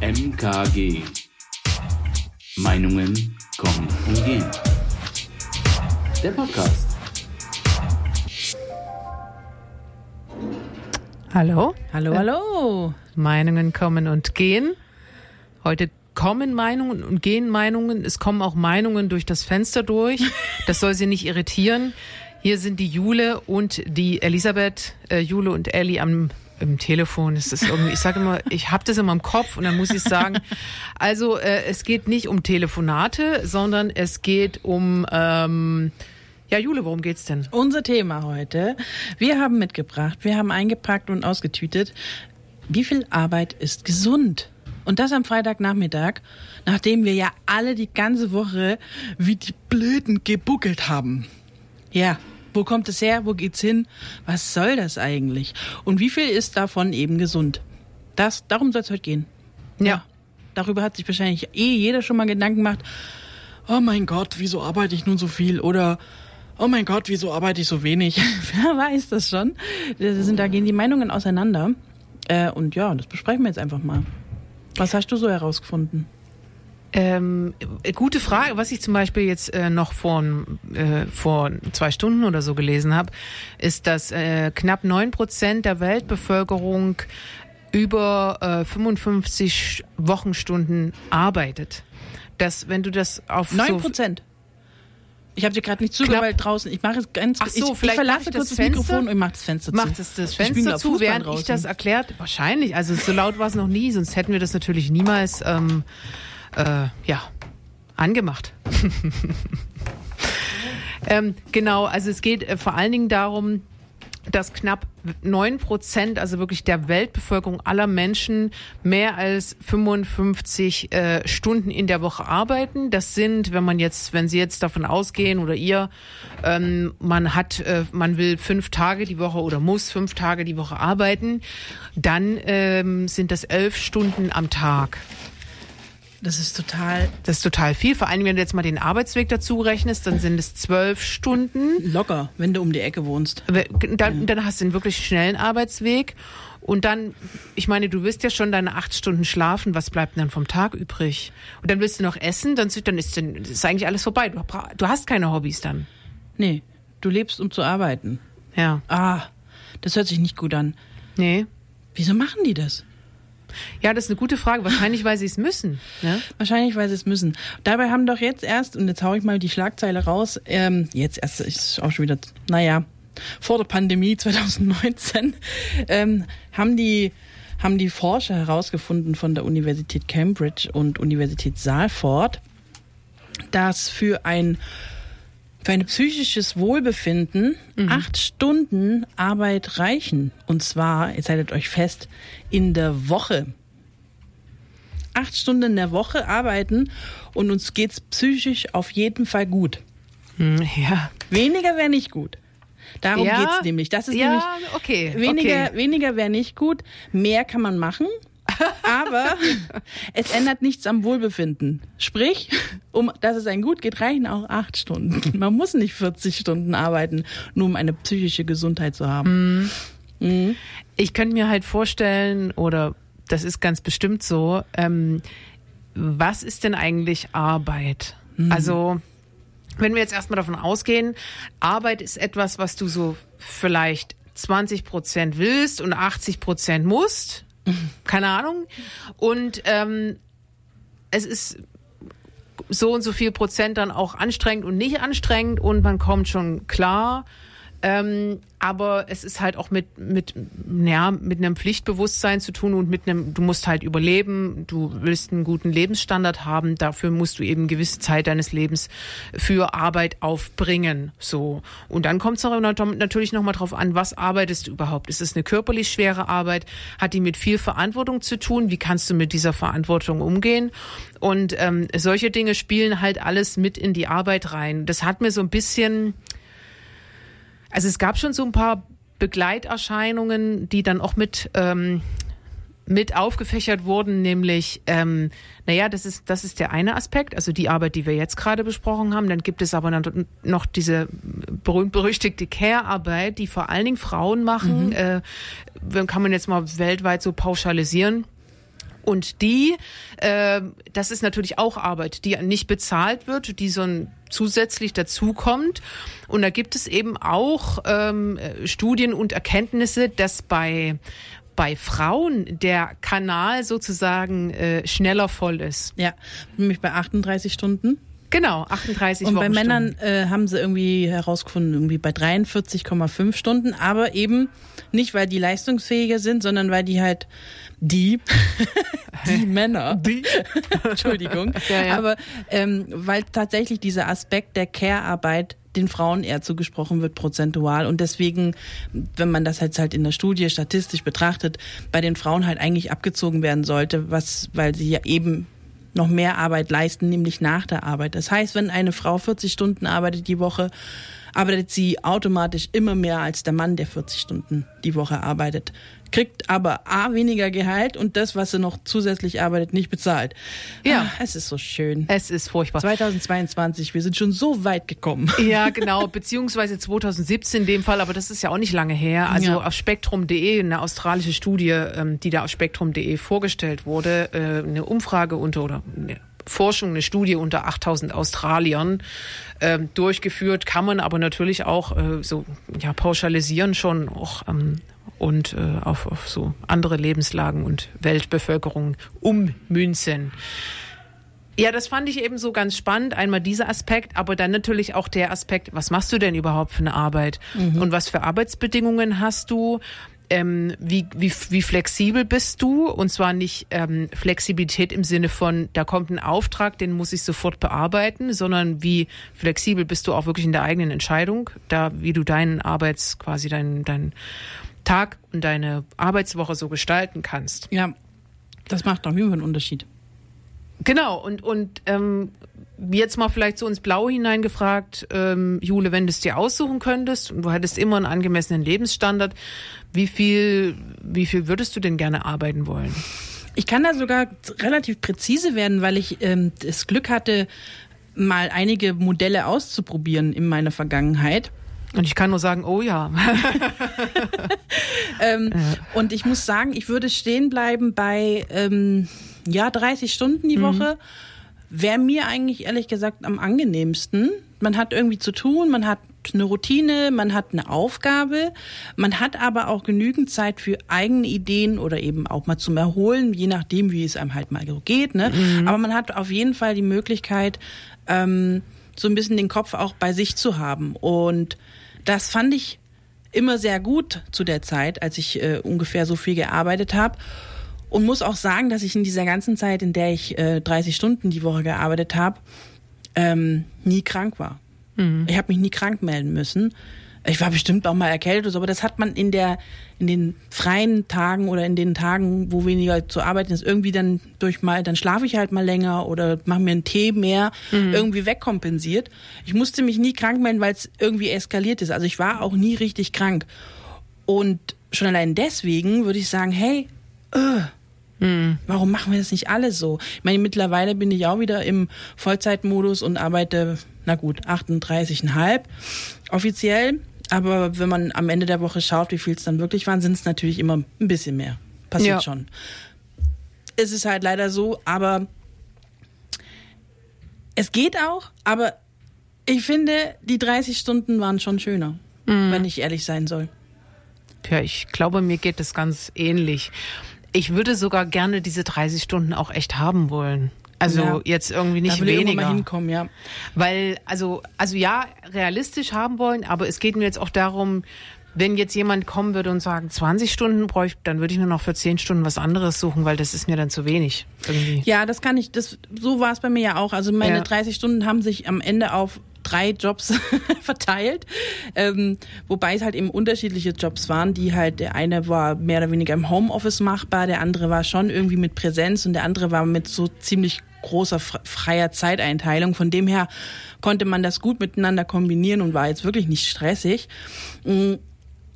MKG. Meinungen kommen und gehen. Der Podcast. Hallo? Hallo, hallo. Meinungen kommen und gehen. Heute kommen Meinungen und gehen Meinungen. Es kommen auch Meinungen durch das Fenster durch. Das soll sie nicht irritieren. Hier sind die Jule und die Elisabeth, äh, Jule und Ellie am im Telefon. Ist irgendwie, ich sage immer, ich habe das immer im Kopf und dann muss ich sagen, also äh, es geht nicht um Telefonate, sondern es geht um ähm, ja, Jule, worum geht's denn? Unser Thema heute. Wir haben mitgebracht, wir haben eingepackt und ausgetütet. Wie viel Arbeit ist gesund? Und das am Freitagnachmittag, nachdem wir ja alle die ganze Woche wie die Blöden gebuckelt haben. Ja, wo kommt es her? Wo geht's hin? Was soll das eigentlich? Und wie viel ist davon eben gesund? Das, darum soll es heute gehen. Ja. Darüber hat sich wahrscheinlich eh jeder schon mal Gedanken gemacht. Oh mein Gott, wieso arbeite ich nun so viel? Oder oh mein Gott, wieso arbeite ich so wenig? Wer weiß das schon? Da, sind, da gehen die Meinungen auseinander. Äh, und ja, das besprechen wir jetzt einfach mal. Was hast du so herausgefunden? Ähm, gute Frage. Was ich zum Beispiel jetzt äh, noch vor, äh, vor zwei Stunden oder so gelesen habe, ist, dass äh, knapp neun Prozent der Weltbevölkerung über äh, 55 Wochenstunden arbeitet. Dass, wenn du das auf Neun so Prozent. Ich habe dir gerade nicht zugehört, weil draußen. Ich mache es ganz. Ach so, ich, vielleicht ich verlasse ich kurz das das, Mikrofon und mach das Fenster zu. macht es das Ich Fenster zu, Fußball während ich draußen. das erklärt. Wahrscheinlich. Also so laut war es noch nie, sonst hätten wir das natürlich niemals ähm, äh, ja angemacht. ähm, genau, also es geht äh, vor allen Dingen darum, dass knapp neun Prozent, also wirklich der Weltbevölkerung aller Menschen, mehr als 55 äh, Stunden in der Woche arbeiten. Das sind, wenn man jetzt, wenn Sie jetzt davon ausgehen oder ihr, ähm, man hat, äh, man will fünf Tage die Woche oder muss fünf Tage die Woche arbeiten, dann ähm, sind das elf Stunden am Tag. Das ist total Das ist total viel. Vor allem, wenn du jetzt mal den Arbeitsweg dazu rechnest, dann sind es zwölf Stunden. locker, wenn du um die Ecke wohnst. Dann, dann hast du einen wirklich schnellen Arbeitsweg. Und dann, ich meine, du wirst ja schon deine acht Stunden schlafen. Was bleibt denn dann vom Tag übrig? Und dann willst du noch essen, dann, dann ist, dann ist eigentlich alles vorbei. Du, du hast keine Hobbys dann. Nee, du lebst, um zu arbeiten. Ja. Ah, das hört sich nicht gut an. Nee. Wieso machen die das? Ja, das ist eine gute Frage. Wahrscheinlich, weil sie es müssen. Ne? Wahrscheinlich, weil sie es müssen. Dabei haben doch jetzt erst, und jetzt hau ich mal die Schlagzeile raus, ähm, jetzt erst ist auch schon wieder, naja, vor der Pandemie 2019, ähm, haben die haben die Forscher herausgefunden von der Universität Cambridge und Universität Salford, dass für ein für ein psychisches Wohlbefinden acht Stunden Arbeit reichen. Und zwar, jetzt haltet euch fest, in der Woche. Acht Stunden in der Woche arbeiten und uns geht's psychisch auf jeden Fall gut. Hm, Ja. Weniger wäre nicht gut. Darum Ja, geht's nämlich. Das ist ja, nämlich okay. weniger, okay. weniger wäre nicht gut. Mehr kann man machen. Aber es ändert nichts am Wohlbefinden. Sprich, um dass es einem gut geht, reichen auch acht Stunden. Man muss nicht 40 Stunden arbeiten, nur um eine psychische Gesundheit zu haben. Mhm. Ich könnte mir halt vorstellen, oder das ist ganz bestimmt so, ähm, was ist denn eigentlich Arbeit? Also, wenn wir jetzt erstmal davon ausgehen, Arbeit ist etwas, was du so vielleicht 20 Prozent willst und 80 Prozent musst. Keine Ahnung. Und ähm, es ist so und so viel Prozent dann auch anstrengend und nicht anstrengend und man kommt schon klar. Ähm, aber es ist halt auch mit, mit, ja, mit einem Pflichtbewusstsein zu tun und mit einem, du musst halt überleben, du willst einen guten Lebensstandard haben, dafür musst du eben gewisse Zeit deines Lebens für Arbeit aufbringen, so. Und dann kommt es natürlich nochmal drauf an, was arbeitest du überhaupt? Ist es eine körperlich schwere Arbeit? Hat die mit viel Verantwortung zu tun? Wie kannst du mit dieser Verantwortung umgehen? Und ähm, solche Dinge spielen halt alles mit in die Arbeit rein. Das hat mir so ein bisschen, also es gab schon so ein paar Begleiterscheinungen, die dann auch mit ähm, mit aufgefächert wurden, nämlich, ähm, naja, das ist, das ist der eine Aspekt, also die Arbeit, die wir jetzt gerade besprochen haben. Dann gibt es aber dann noch diese berühmt-berüchtigte Care-Arbeit, die vor allen Dingen Frauen machen. Äh, kann man jetzt mal weltweit so pauschalisieren. Und die, äh, das ist natürlich auch Arbeit, die nicht bezahlt wird, die so ein zusätzlich dazukommt. Und da gibt es eben auch ähm, Studien und Erkenntnisse, dass bei bei Frauen der Kanal sozusagen äh, schneller voll ist. Ja, nämlich bei 38 Stunden. Genau, 38 Und bei. Männern äh, haben sie irgendwie herausgefunden, irgendwie bei 43,5 Stunden, aber eben nicht, weil die leistungsfähiger sind, sondern weil die halt die, die Männer, Die? Entschuldigung, Ja, ja. aber ähm, weil tatsächlich dieser Aspekt der Care-Arbeit den Frauen eher zugesprochen wird prozentual und deswegen, wenn man das jetzt halt in der Studie statistisch betrachtet, bei den Frauen halt eigentlich abgezogen werden sollte, was, weil sie ja eben noch mehr Arbeit leisten, nämlich nach der Arbeit. Das heißt, wenn eine Frau 40 Stunden arbeitet die Woche, arbeitet sie automatisch immer mehr als der Mann, der 40 Stunden die Woche arbeitet. Kriegt aber A weniger Gehalt und das, was sie noch zusätzlich arbeitet, nicht bezahlt. Ja. Ah, es ist so schön. Es ist furchtbar. 2022, wir sind schon so weit gekommen. Ja, genau, beziehungsweise 2017 in dem Fall, aber das ist ja auch nicht lange her. Also Ja. auf spektrum.de, eine australische Studie, ähm, die da auf spektrum.de vorgestellt wurde, äh, eine Umfrage unter oder eine Forschung, eine Studie unter 8000 Australiern ähm, durchgeführt, kann man aber natürlich auch äh, so ja pauschalisieren schon auch ähm, und äh, auf, auf so andere Lebenslagen und Weltbevölkerung ummünzen. Ja, das fand ich eben so ganz spannend. Einmal dieser Aspekt, aber dann natürlich auch der Aspekt, was machst du denn überhaupt für eine Arbeit? Und was für Arbeitsbedingungen hast du? Ähm, wie, wie, wie flexibel bist du? Und zwar nicht ähm, Flexibilität im Sinne von, da kommt ein Auftrag, den muss ich sofort bearbeiten, sondern wie flexibel bist du auch wirklich in der eigenen Entscheidung, da wie du deinen Arbeits, quasi deinen, deinen Tag und deine Arbeitswoche so gestalten kannst. Ja, das macht auf jeden Fall einen Unterschied. Genau, und, und ähm, jetzt mal vielleicht so ins Blaue hineingefragt, ähm, Jule, wenn du es dir aussuchen könntest und du hättest immer einen angemessenen Lebensstandard, wie viel, wie viel würdest du denn gerne arbeiten wollen? Ich kann da sogar relativ präzise werden, weil ich ähm, das Glück hatte, mal einige Modelle auszuprobieren in meiner Vergangenheit. Und ich kann nur sagen, oh ja. Ähm, Und ich muss sagen, ich würde stehen bleiben bei ähm, ja 30 Stunden die Woche. Wäre mir eigentlich ehrlich gesagt am angenehmsten. Man hat irgendwie zu tun, man hat eine Routine, man hat eine Aufgabe, man hat aber auch genügend Zeit für eigene Ideen oder eben auch mal zum Erholen, je nachdem, wie es einem halt mal so geht. Ne? Aber man hat auf jeden Fall die Möglichkeit, ähm, so ein bisschen den Kopf auch bei sich zu haben. Und das fand ich immer sehr gut zu der Zeit, als ich äh, ungefähr so viel gearbeitet habe. Und muss auch sagen, dass ich in dieser ganzen Zeit, in der ich äh, 30 Stunden die Woche gearbeitet habe, ähm, nie krank war. Ich habe mich nie krank melden müssen. Ich war bestimmt auch mal erkältet aber das hat man in der in den freien Tagen oder in den Tagen, wo weniger zu arbeiten ist, irgendwie dann durch mal, dann schlafe ich halt mal länger oder mache mir einen Tee mehr, irgendwie wegkompensiert. Ich musste mich nie krank melden, weil es irgendwie eskaliert ist. Also ich war auch nie richtig krank. Und schon allein deswegen würde ich sagen, hey, äh, Warum machen wir das nicht alle so? Ich meine, mittlerweile bin ich auch wieder im Vollzeitmodus und arbeite, na gut, 38,5 offiziell. Aber wenn man am Ende der Woche schaut, wie viel es dann wirklich waren, sind es natürlich immer ein bisschen mehr. Passiert Ja. schon. Es ist halt leider so, aber es geht auch, aber ich finde, die 30 Stunden waren schon schöner, wenn ich ehrlich sein soll. Ja, ich glaube, mir geht das ganz ähnlich. Ich würde sogar gerne diese 30 Stunden auch echt haben wollen. Also Ja. jetzt irgendwie nicht da will ich weniger. mal hinkommen, ja. Weil, also, also ja, realistisch haben wollen, aber es geht mir jetzt auch darum, wenn jetzt jemand kommen würde und sagen, 20 Stunden bräuchte, dann würde ich mir noch für 10 Stunden was anderes suchen, weil das ist mir dann zu wenig. Irgendwie. Ja, das kann ich, das, so war es bei mir ja auch. Also meine Ja. 30 Stunden haben sich am Ende auf drei Jobs verteilt, ähm, wobei es halt eben unterschiedliche Jobs waren, die halt, der eine war mehr oder weniger im Homeoffice machbar, der andere war schon irgendwie mit Präsenz und der andere war mit so ziemlich großer fre- freier Zeiteinteilung. Von dem her konnte man das gut miteinander kombinieren und war jetzt wirklich nicht stressig. Mm,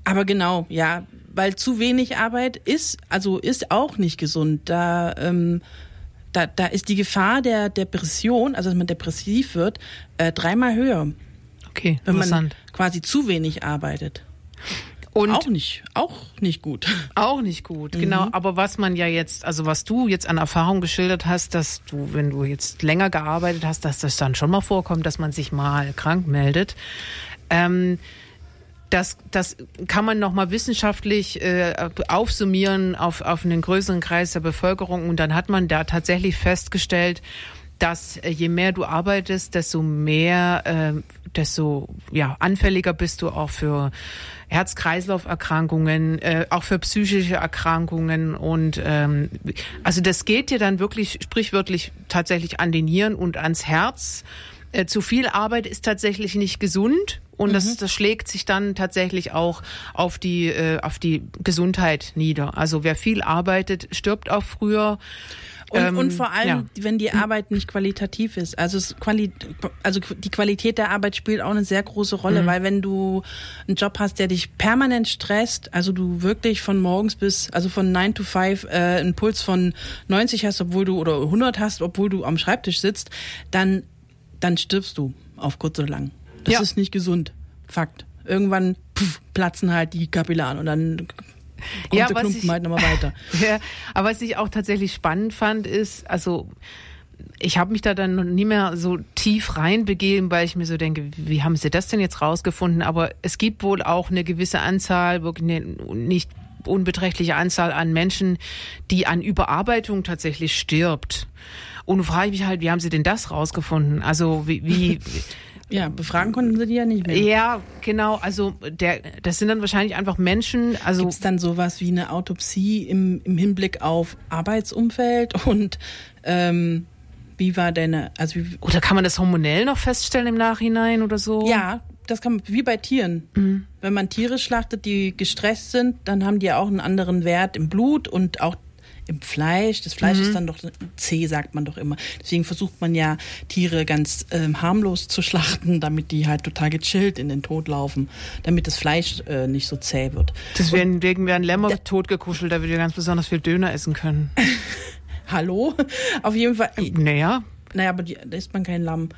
aber genau, ja, weil zu wenig Arbeit ist, also ist auch nicht gesund. Da, ähm, da, da ist die Gefahr der Depression, also dass man depressiv wird, äh, dreimal höher, Okay, wenn man quasi zu wenig arbeitet. Und auch nicht, auch nicht gut. Auch nicht gut, Mhm. genau. Aber was man ja jetzt, also was du jetzt an Erfahrung geschildert hast, dass du, wenn du jetzt länger gearbeitet hast, dass das dann schon mal vorkommt, dass man sich mal krank meldet. Ähm, das, das kann man nochmal wissenschaftlich äh, aufsummieren auf, auf einen größeren Kreis der Bevölkerung. Und dann hat man da tatsächlich festgestellt, dass äh, je mehr du arbeitest, desto mehr, äh, desto ja, anfälliger bist du auch für Herz-Kreislauf-Erkrankungen, äh, auch für psychische Erkrankungen. Und ähm, also das geht dir dann wirklich sprichwörtlich tatsächlich an den Nieren und ans Herz. Äh, zu viel Arbeit ist tatsächlich nicht gesund. Und das, das schlägt sich dann tatsächlich auch auf die, äh, auf die Gesundheit nieder. Also wer viel arbeitet, stirbt auch früher. Und, Ähm, und vor allem, ja. wenn die Arbeit nicht qualitativ ist. Also, es Quali also die Qualität der Arbeit spielt auch eine sehr große Rolle, Mhm. weil wenn du einen Job hast, der dich permanent stresst, also du wirklich von morgens bis, also von 9 to 5 äh, einen Puls von 90 hast, obwohl du, oder 100 hast, obwohl du am Schreibtisch sitzt, dann, dann stirbst du auf kurz oder lang. Das Ja. ist nicht gesund. Fakt. Irgendwann pff, platzen halt die Kapillaren und dann kommt Ja, der was Klumpen ich- halt nochmal weiter. Ja, aber was ich auch tatsächlich spannend fand, ist, also ich habe mich da dann noch nie mehr so tief reinbegeben, weil ich mir so denke, wie haben sie das denn jetzt rausgefunden? Aber es gibt wohl auch eine gewisse Anzahl, wirklich eine nicht unbeträchtliche Anzahl an Menschen, die an Überarbeitung tatsächlich stirbt. Und frage ich mich halt, wie haben sie denn das rausgefunden? Also wie, wie Ja, befragen konnten sie die ja nicht mehr. ja, genau, also der, das sind dann wahrscheinlich einfach Menschen, also Gibt es dann sowas wie eine Autopsie im, im Hinblick auf Arbeitsumfeld und ähm, wie war deine, also wie, oder kann man das hormonell noch feststellen im Nachhinein oder so? ja, das kann man, wie bei Tieren. Wenn man Tiere schlachtet, die gestresst sind, dann haben die ja auch einen anderen Wert im Blut und auch im Fleisch. Das Fleisch ist dann doch zäh, sagt man doch immer. Deswegen versucht man ja Tiere ganz ähm, harmlos zu schlachten, damit die halt total gechillt in den Tod laufen, damit das Fleisch äh, nicht so zäh wird. Deswegen wegen werden Lämmer totgekuschelt, da wir ganz besonders viel Döner essen können. Hallo? Auf jeden Fall. Naja, Naja, aber die, da isst man kein Lamm.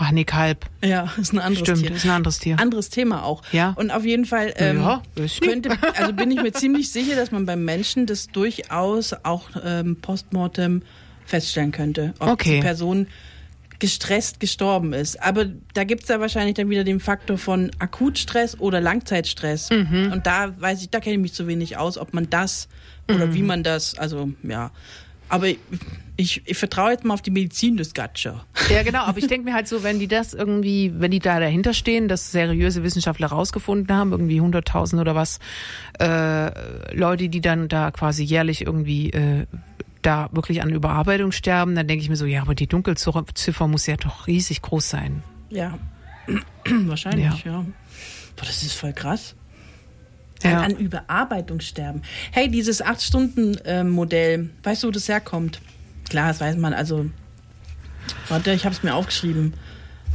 Ach nee, Kalb. Ja, ist ein anderes Stimmt, Tier. ist ein anderes Tier. Anderes Thema auch. Ja. Und auf jeden Fall ähm, Ja, könnte, also bin ich mir ziemlich sicher, dass man beim Menschen das durchaus auch ähm, postmortem feststellen könnte, ob Okay. die Person gestresst gestorben ist. Aber da gibt's ja wahrscheinlich dann wieder den Faktor von Akutstress oder Langzeitstress. Mhm. Und da weiß ich, da kenne ich mich zu wenig aus, ob man das oder Mhm. wie man das, also ja. Aber ich, ich vertraue jetzt mal auf die Medizin des Gatscher. Ja, genau, aber ich denke mir halt so, wenn die das irgendwie, wenn die da dahinter stehen, dass seriöse Wissenschaftler rausgefunden haben, irgendwie 100.000 oder was, äh, Leute, die dann da quasi jährlich irgendwie äh, da wirklich an Überarbeitung sterben, dann denke ich mir so, ja, aber die Dunkelziffer muss ja doch riesig groß sein. Ja, wahrscheinlich, ja. Ja. Boah, das ist voll krass. Ja. An Überarbeitung sterben. Hey, dieses 8-Stunden-Modell, weißt du, wo das herkommt? Klar, das weiß man, also. Warte, ich habe es mir aufgeschrieben.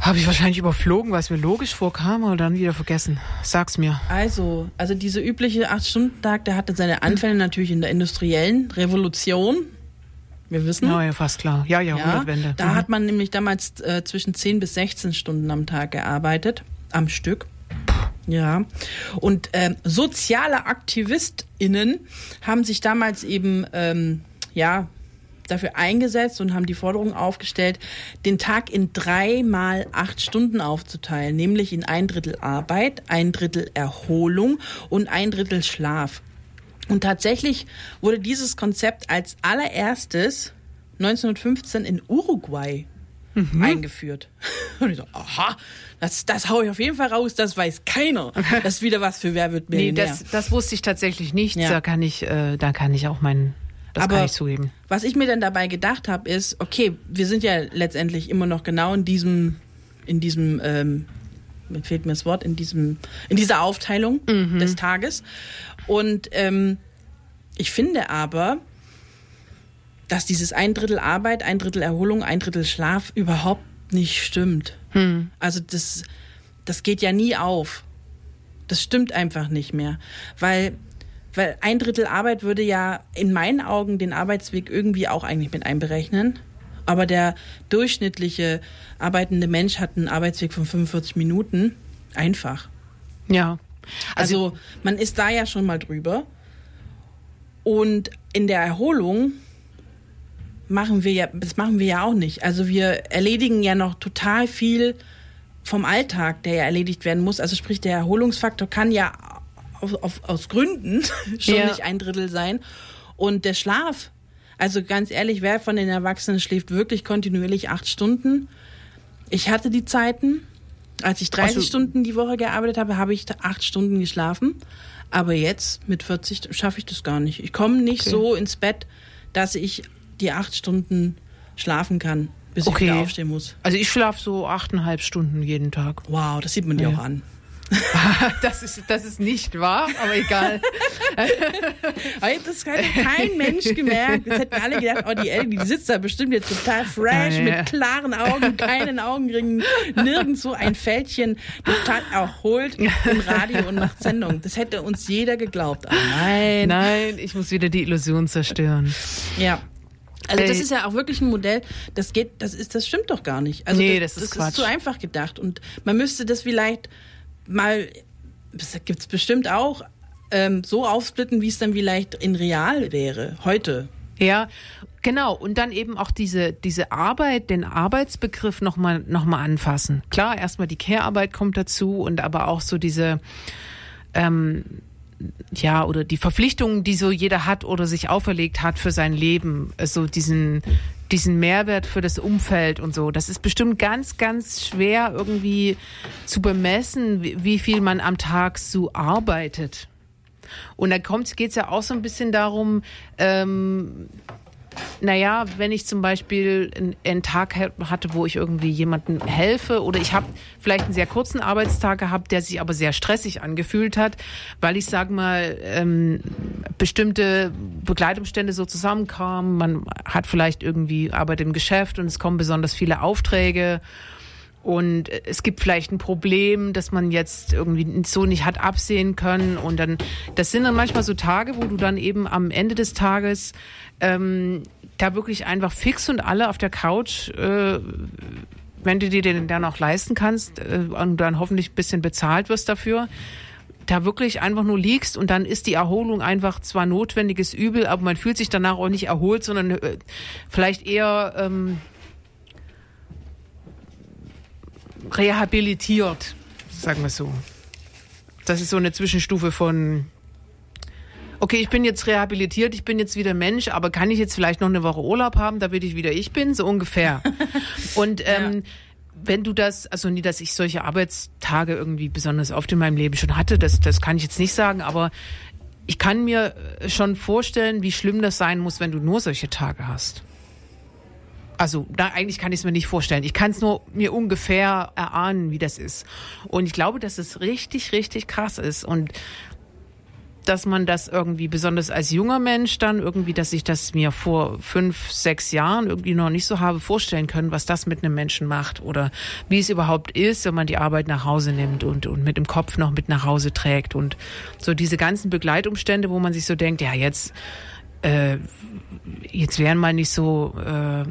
Habe ich wahrscheinlich überflogen, weil es mir logisch vorkam oder dann wieder vergessen. Sag's mir. Also, also dieser übliche 8-Stunden-Tag, der hatte seine Anfänge natürlich in der industriellen Revolution. Wir wissen. Ja, ja, fast klar. Ja, ja, Ja, Jahrhundertwende. da Mhm. hat man nämlich damals äh, zwischen 10 bis 16 Stunden am Tag gearbeitet, am Stück. Ja. Und ähm, soziale AktivistInnen haben sich damals eben, ähm, ja, dafür eingesetzt und haben die Forderung aufgestellt, den Tag in drei mal acht Stunden aufzuteilen, nämlich in ein Drittel Arbeit, ein Drittel Erholung und ein Drittel Schlaf. Und tatsächlich wurde dieses Konzept als allererstes 1915 in Uruguay eingeführt. Und ich so, aha, das, das hau ich auf jeden Fall raus, das weiß keiner. Das ist wieder was für Wer wird Nee, Millionär. das, das wusste ich tatsächlich nicht. Ja. Da kann ich, äh, da kann ich auch meinen, das Aber- kann ich zugeben. Was ich mir dann dabei gedacht habe, ist, okay, wir sind ja letztendlich immer noch genau in diesem, in diesem, ähm, mir fehlt mir das Wort, in diesem, in dieser Aufteilung des Tages. Und ähm, ich finde aber, dass dieses ein Drittel Arbeit, ein Drittel Erholung, ein Drittel Schlaf überhaupt nicht stimmt. Also das, das geht ja nie auf. Das stimmt einfach nicht mehr. Weil, weil ein Drittel Arbeit würde ja in meinen Augen den Arbeitsweg irgendwie auch eigentlich mit einberechnen. Aber der durchschnittliche arbeitende Mensch hat einen Arbeitsweg von 45 Minuten. Einfach. Ja. Also, also man ist da ja schon mal drüber. Und in der Erholung machen wir ja, das machen wir ja auch nicht. Also wir erledigen ja noch total viel vom Alltag, der ja erledigt werden muss. Also sprich, der Erholungsfaktor kann ja auf, auf, aus Gründen schon ja. nicht ein Drittel sein. Und der Schlaf, also ganz ehrlich, wer von den Erwachsenen schläft wirklich kontinuierlich acht Stunden? Ich hatte die Zeiten, als ich 30 also, Stunden die Woche gearbeitet habe, habe ich acht Stunden geschlafen. Aber jetzt mit 40 schaffe ich das gar nicht. Ich komme nicht okay. so ins Bett, dass ich die acht Stunden schlafen kann, bis okay. ich wieder aufstehen muss. Also ich schlafe so achteinhalb Stunden jeden Tag. Wow, das sieht man dir auch an. das, ist, das ist nicht wahr, aber egal. das hat kein Mensch gemerkt. Das hätten alle gedacht, oh, die Ellie, die sitzt da bestimmt jetzt total fresh, ja, ja. mit klaren Augen, keinen Augenringen, nirgendwo ein Fältchen, total erholt im Radio und macht Sendung. Das hätte uns jeder geglaubt. Oh nein. Nein, ich muss wieder die Illusion zerstören. Ja, also das ist ja auch wirklich ein Modell, das geht, das ist, das stimmt doch gar nicht. Also nee, das, das, ist, das ist zu einfach gedacht. Und man müsste das vielleicht mal, das gibt es bestimmt auch, ähm, so aufsplitten, wie es dann vielleicht in real wäre, heute. Ja, genau. Und dann eben auch diese, diese Arbeit, den Arbeitsbegriff nochmal noch mal anfassen. Klar, erstmal die Care-Arbeit kommt dazu und aber auch so diese, ähm, ja, oder die Verpflichtungen, die so jeder hat oder sich auferlegt hat für sein Leben, also diesen, diesen Mehrwert für das Umfeld und so. Das ist bestimmt ganz, ganz schwer irgendwie zu bemessen, wie, viel man am Tag so arbeitet. Und da geht es ja auch so ein bisschen darum, ähm, naja, wenn ich zum Beispiel einen, Tag hatte, wo ich irgendwie jemandem helfe oder ich habe vielleicht einen sehr kurzen Arbeitstag gehabt, der sich aber sehr stressig angefühlt hat, weil ich sage mal ähm, bestimmte Begleitumstände so zusammenkamen. Man hat vielleicht irgendwie Arbeit im Geschäft und es kommen besonders viele Aufträge und es gibt vielleicht ein Problem, das man jetzt irgendwie so nicht hat absehen können. Und dann das sind dann manchmal so Tage, wo du dann eben am Ende des Tages ähm, da wirklich einfach fix und alle auf der Couch, äh, wenn du dir den dann auch leisten kannst äh, und dann hoffentlich ein bisschen bezahlt wirst dafür, da wirklich einfach nur liegst und dann ist die Erholung einfach zwar notwendiges Übel, aber man fühlt sich danach auch nicht erholt, sondern äh, vielleicht eher ähm, rehabilitiert, sagen wir so. Das ist so eine Zwischenstufe von okay, ich bin jetzt rehabilitiert, ich bin jetzt wieder Mensch, aber kann ich jetzt vielleicht noch eine Woche Urlaub haben, damit ich wieder ich bin? So ungefähr. Und ähm, ja. wenn du das, also nie, dass ich solche Arbeitstage irgendwie besonders oft in meinem Leben schon hatte, das, das kann ich jetzt nicht sagen, aber ich kann mir schon vorstellen, wie schlimm das sein muss, wenn du nur solche Tage hast. Also da eigentlich kann ich es mir nicht vorstellen. Ich kann es nur mir ungefähr erahnen, wie das ist. Und ich glaube, dass es richtig, richtig krass ist. Und dass man das irgendwie, besonders als junger Mensch dann irgendwie, dass ich das mir vor fünf, sechs Jahren irgendwie noch nicht so habe vorstellen können, was das mit einem Menschen macht oder wie es überhaupt ist, wenn man die Arbeit nach Hause nimmt und, und mit dem Kopf noch mit nach Hause trägt und so diese ganzen Begleitumstände, wo man sich so denkt, ja, jetzt, äh, jetzt wären mal nicht so, äh,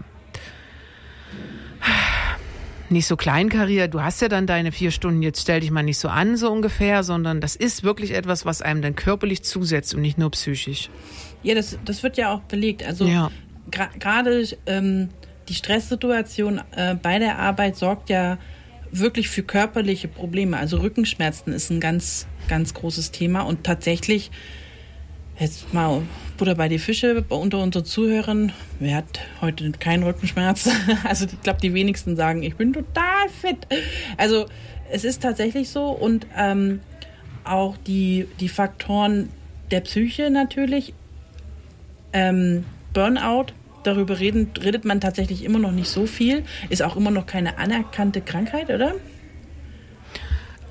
nicht so kleinkariert, du hast ja dann deine vier Stunden, jetzt stell dich mal nicht so an, so ungefähr, sondern das ist wirklich etwas, was einem dann körperlich zusetzt und nicht nur psychisch. Ja, das, das wird ja auch belegt. Also ja. gerade ähm, die Stresssituation äh, bei der Arbeit sorgt ja wirklich für körperliche Probleme. Also Rückenschmerzen ist ein ganz, ganz großes Thema und tatsächlich Jetzt mal Butter bei die Fische unter unseren Zuhörern. Wer hat heute keinen Rückenschmerz? Also ich glaube, die wenigsten sagen, ich bin total fit. Also es ist tatsächlich so und ähm, auch die, die Faktoren der Psyche natürlich. Ähm, Burnout, darüber reden, redet man tatsächlich immer noch nicht so viel. Ist auch immer noch keine anerkannte Krankheit, oder?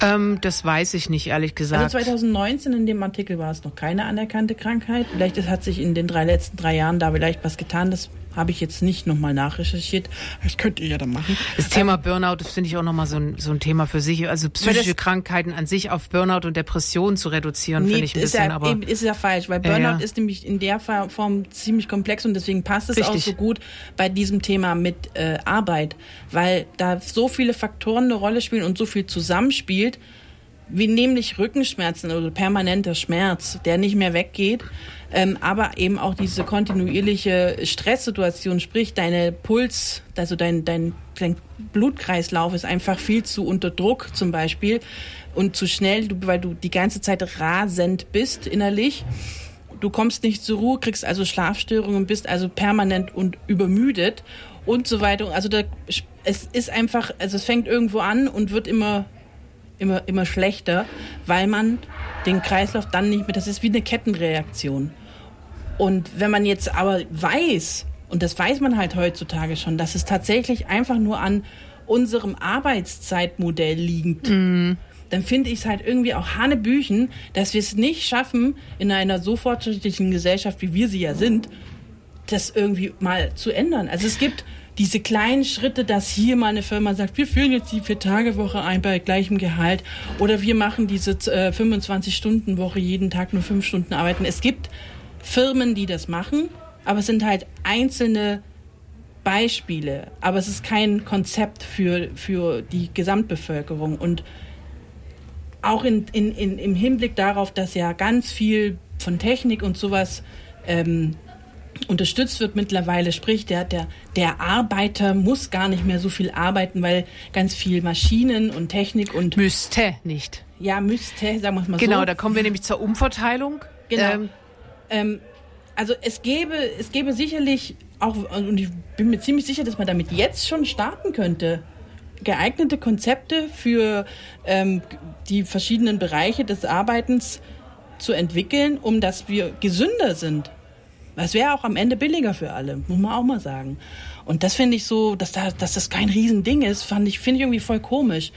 Ähm, das weiß ich nicht, ehrlich gesagt. Also 2019 in dem Artikel war es noch keine anerkannte Krankheit. Vielleicht hat sich in den drei letzten drei Jahren da vielleicht was getan. Das habe ich jetzt nicht nochmal nachrecherchiert. Das könnt ihr ja dann machen. Das Thema Burnout, das finde ich auch nochmal so ein, so ein Thema für sich. Also psychische Krankheiten an sich auf Burnout und Depressionen zu reduzieren, nee, finde ich ein bisschen. Ja, aber ist ja falsch, weil Burnout ja, ja. ist nämlich in der Form ziemlich komplex und deswegen passt es Richtig. auch so gut bei diesem Thema mit äh, Arbeit, weil da so viele Faktoren eine Rolle spielen und so viel zusammenspielt wie nämlich Rückenschmerzen oder permanenter Schmerz, der nicht mehr weggeht, ähm, aber eben auch diese kontinuierliche Stresssituation, sprich deine Puls, also dein, dein, dein Blutkreislauf ist einfach viel zu unter Druck zum Beispiel und zu schnell, weil du die ganze Zeit rasend bist innerlich. Du kommst nicht zur Ruhe, kriegst also Schlafstörungen, bist also permanent und übermüdet und so weiter. Also da, es ist einfach, also es fängt irgendwo an und wird immer immer, immer schlechter, weil man den Kreislauf dann nicht mehr, das ist wie eine Kettenreaktion. Und wenn man jetzt aber weiß, und das weiß man halt heutzutage schon, dass es tatsächlich einfach nur an unserem Arbeitszeitmodell liegt, mm. dann finde ich es halt irgendwie auch Hanebüchen, dass wir es nicht schaffen, in einer so fortschrittlichen Gesellschaft, wie wir sie ja sind, das irgendwie mal zu ändern. Also es gibt diese kleinen Schritte, dass hier mal eine Firma sagt, wir führen jetzt die Vier-Tage-Woche ein bei gleichem Gehalt oder wir machen diese äh, 25-Stunden-Woche, jeden Tag nur fünf Stunden arbeiten. Es gibt Firmen, die das machen, aber es sind halt einzelne Beispiele, aber es ist kein Konzept für, für die Gesamtbevölkerung und auch in, in, in, im Hinblick darauf, dass ja ganz viel von Technik und sowas ähm, unterstützt wird mittlerweile. Sprich, der, der, der Arbeiter muss gar nicht mehr so viel arbeiten, weil ganz viel Maschinen und Technik und. Müsste nicht. Ja, müsste, sagen wir es mal genau, so. Genau, da kommen wir nämlich zur Umverteilung. Genau. Ähm, ähm, also es gäbe, es gäbe sicherlich auch, und ich bin mir ziemlich sicher, dass man damit jetzt schon starten könnte, geeignete Konzepte für ähm, die verschiedenen Bereiche des Arbeitens zu entwickeln, um dass wir gesünder sind. Es wäre auch am Ende billiger für alle, muss man auch mal sagen. Und das finde ich so, dass, da, dass das kein Riesending ist, fand ich, finde ich irgendwie voll komisch.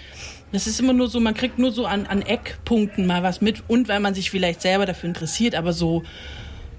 Das ist immer nur so, man kriegt nur so an, an Eckpunkten mal was mit und weil man sich vielleicht selber dafür interessiert, aber so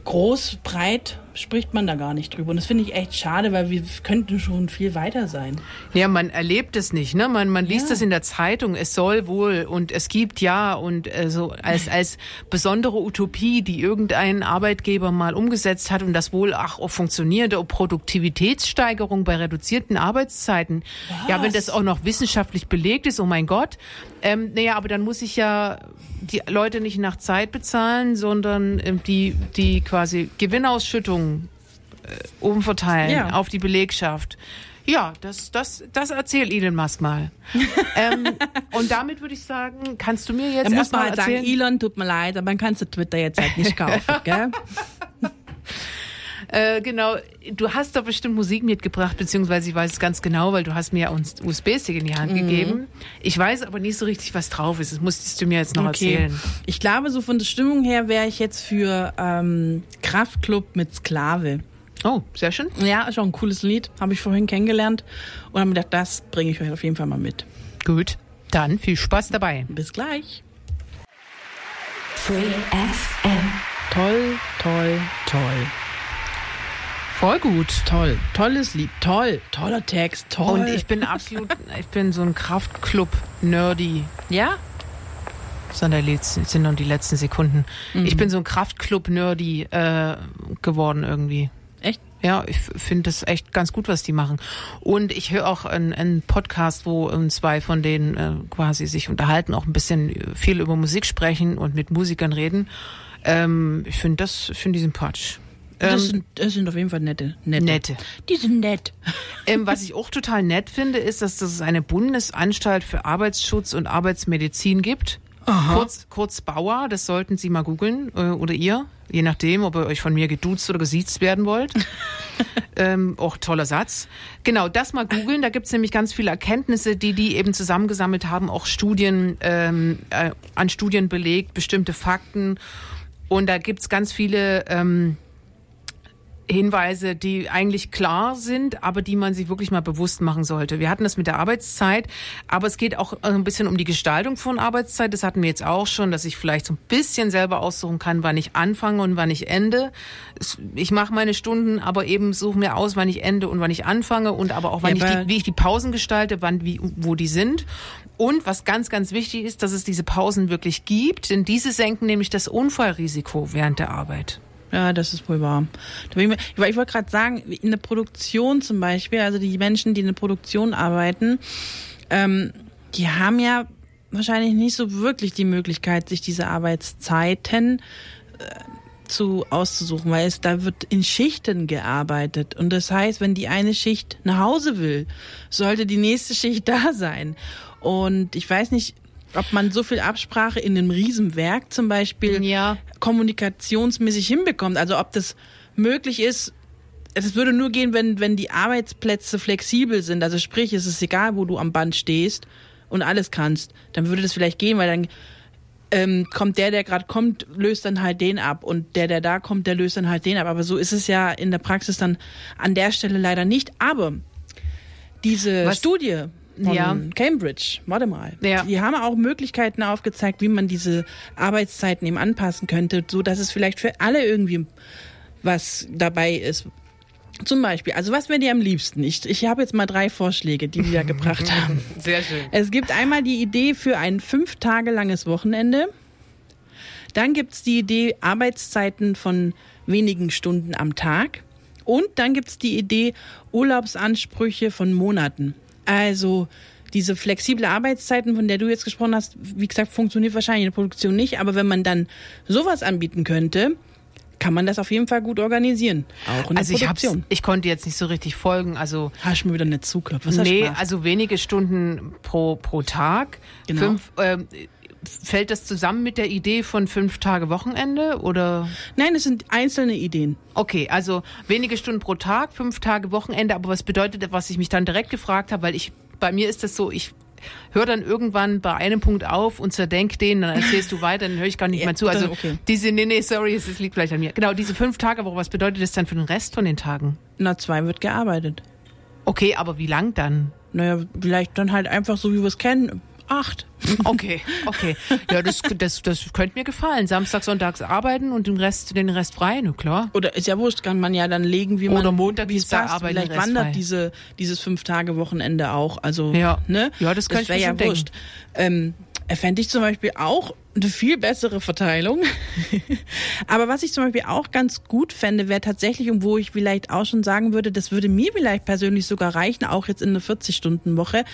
groß, breit spricht man da gar nicht drüber. Und das finde ich echt schade, weil wir könnten schon viel weiter sein. Ja, man erlebt es nicht, ne? Man, man liest es in der Zeitung, es soll wohl und es gibt ja und äh, so als, als besondere Utopie, die irgendein Arbeitgeber mal umgesetzt hat und das wohl ach auch funktioniert, oh, Produktivitätssteigerung bei reduzierten Arbeitszeiten. Was? Ja, wenn das auch noch wissenschaftlich belegt ist, oh mein Gott. Ähm, naja, aber dann muss ich ja die Leute nicht nach Zeit bezahlen, sondern äh, die, die quasi Gewinnausschüttung äh, umverteilen ja. auf die Belegschaft. Ja, das, das, das erzählt Elon Musk mal. ähm, und damit würde ich sagen, kannst du mir jetzt erstmal muss man halt erzählen? sagen, Elon, tut mir leid, aber man kann Twitter jetzt halt nicht kaufen, gell? Äh, genau, du hast doch bestimmt Musik mitgebracht, beziehungsweise ich weiß es ganz genau, weil du hast mir ja uns USB-Stick in die Hand mhm. gegeben. Ich weiß aber nicht so richtig, was drauf ist. Das musstest du mir jetzt noch okay. erzählen. Ich glaube, so von der Stimmung her wäre ich jetzt für ähm, Kraftclub mit Sklave. Oh, sehr schön. Ja, ist auch ein cooles Lied. Habe ich vorhin kennengelernt und habe mir gedacht, das bringe ich euch auf jeden Fall mal mit. Gut, dann viel Spaß dabei. Bis gleich. Free FM. Toll, toll, toll. Voll gut. Toll. Tolles Lied. Toll. Toller Text. Toll. Und ich bin absolut, ich bin so ein Kraftclub-Nerdy. Ja? Sondern sind noch die letzten Sekunden. Mhm. Ich bin so ein Kraftclub-Nerdy äh, geworden irgendwie. Echt? Ja, ich finde das echt ganz gut, was die machen. Und ich höre auch einen, einen Podcast, wo zwei von denen äh, quasi sich unterhalten, auch ein bisschen viel über Musik sprechen und mit Musikern reden. Ähm, ich finde das, finde die sympathisch. Das, ähm, sind, das sind auf jeden Fall nette. Nette. nette. Die sind nett. Ähm, was ich auch total nett finde, ist, dass es eine Bundesanstalt für Arbeitsschutz und Arbeitsmedizin gibt. Aha. Kurz, kurz Bauer, das sollten Sie mal googeln äh, oder ihr, je nachdem, ob ihr euch von mir geduzt oder gesiezt werden wollt. ähm, auch toller Satz. Genau, das mal googeln. Da gibt's nämlich ganz viele Erkenntnisse, die die eben zusammengesammelt haben, auch Studien, ähm, äh, an Studien belegt, bestimmte Fakten. Und da gibt's ganz viele ähm, Hinweise, die eigentlich klar sind, aber die man sich wirklich mal bewusst machen sollte. Wir hatten das mit der Arbeitszeit, aber es geht auch ein bisschen um die Gestaltung von Arbeitszeit. Das hatten wir jetzt auch schon, dass ich vielleicht so ein bisschen selber aussuchen kann, wann ich anfange und wann ich ende. Ich mache meine Stunden, aber eben suche mir aus, wann ich ende und wann ich anfange und aber auch wann ja, ich die, wie ich die Pausen gestalte, wann wie wo die sind. Und was ganz, ganz wichtig ist, dass es diese Pausen wirklich gibt, denn diese senken nämlich das Unfallrisiko während der Arbeit. Ja, das ist wohl wahr. Ich, wollte gerade sagen, in der Produktion zum Beispiel, also die Menschen, die in der Produktion arbeiten, ähm, die haben ja wahrscheinlich nicht so wirklich die Möglichkeit, sich diese Arbeitszeiten äh, zu auszusuchen, weil es da wird in Schichten gearbeitet und das heißt, wenn die eine Schicht nach Hause will, sollte die nächste Schicht da sein. Und ich weiß nicht, ob man so viel Absprache in einem Riesenwerk zum Beispiel Ja. kommunikationsmäßig hinbekommt. Also ob das möglich ist, es würde nur gehen, wenn, wenn die Arbeitsplätze flexibel sind. Also sprich, es ist egal, wo du am Band stehst und alles kannst. Dann würde das vielleicht gehen, weil dann ähm, kommt der, der gerade kommt, löst dann halt den ab und der, der da kommt, der löst dann halt den ab. Aber so ist es ja in der Praxis dann an der Stelle leider nicht. Aber diese Was- Studie von Ja. Cambridge, warte mal, Ja. die haben auch Möglichkeiten aufgezeigt, wie man diese Arbeitszeiten eben anpassen könnte, so dass es vielleicht für alle irgendwie was dabei ist. Zum Beispiel, also was wäre dir am liebsten? Ich, ich habe jetzt mal drei Vorschläge, die wir gebracht haben. Sehr schön. Es gibt einmal die Idee für ein fünf Tage langes Wochenende. Dann gibt's die Idee Arbeitszeiten von wenigen Stunden am Tag. Und dann gibt's die Idee Urlaubsansprüche von Monaten. Also diese flexible Arbeitszeiten, von der du jetzt gesprochen hast, wie gesagt, funktioniert wahrscheinlich in der Produktion nicht. Aber wenn man dann sowas anbieten könnte, kann man das auf jeden Fall gut organisieren. Auch in der Also ich, Produktion. ich konnte jetzt nicht so richtig folgen. Also Hast du mir wieder nicht zuklappt. Was nee, also wenige Stunden pro, pro Tag. Genau. Fünf, ähm, fällt das zusammen mit der Idee von fünf Tage Wochenende oder? Nein, es sind einzelne Ideen. Okay, also wenige Stunden pro Tag, fünf Tage Wochenende. Aber was bedeutet, das, was ich mich dann direkt gefragt habe, weil ich bei mir ist das so, ich höre dann irgendwann bei einem Punkt auf und zerdenk den, dann erzählst du weiter, dann höre ich gar nicht Ja, mehr zu. Also okay. diese, nee, nee, sorry, es es liegt vielleicht an mir. Genau, diese fünf Tage Woche, was bedeutet das dann für den Rest von den Tagen? Na, zwei wird gearbeitet. Okay, aber wie lang dann? Naja, vielleicht dann halt einfach so, wie wir es kennen. Acht. Okay, okay. Ja, das, das, das könnte mir gefallen. Samstag, sonntags arbeiten und den Rest, den Rest frei, na klar. Oder ist ja wurscht, kann man ja dann legen, wie man Oder Montag, wie es passt. arbeiten, Vielleicht wandert frei. diese, dieses Fünf-Tage-Wochenende auch. Also, Ja. ne? Ja, das kann ich ja denken. wurscht. Ähm, fände ich zum Beispiel auch eine viel bessere Verteilung. Aber was ich zum Beispiel auch ganz gut fände, wäre tatsächlich, und wo ich vielleicht auch schon sagen würde, das würde mir vielleicht persönlich sogar reichen, auch jetzt in eine 40-Stunden-Woche,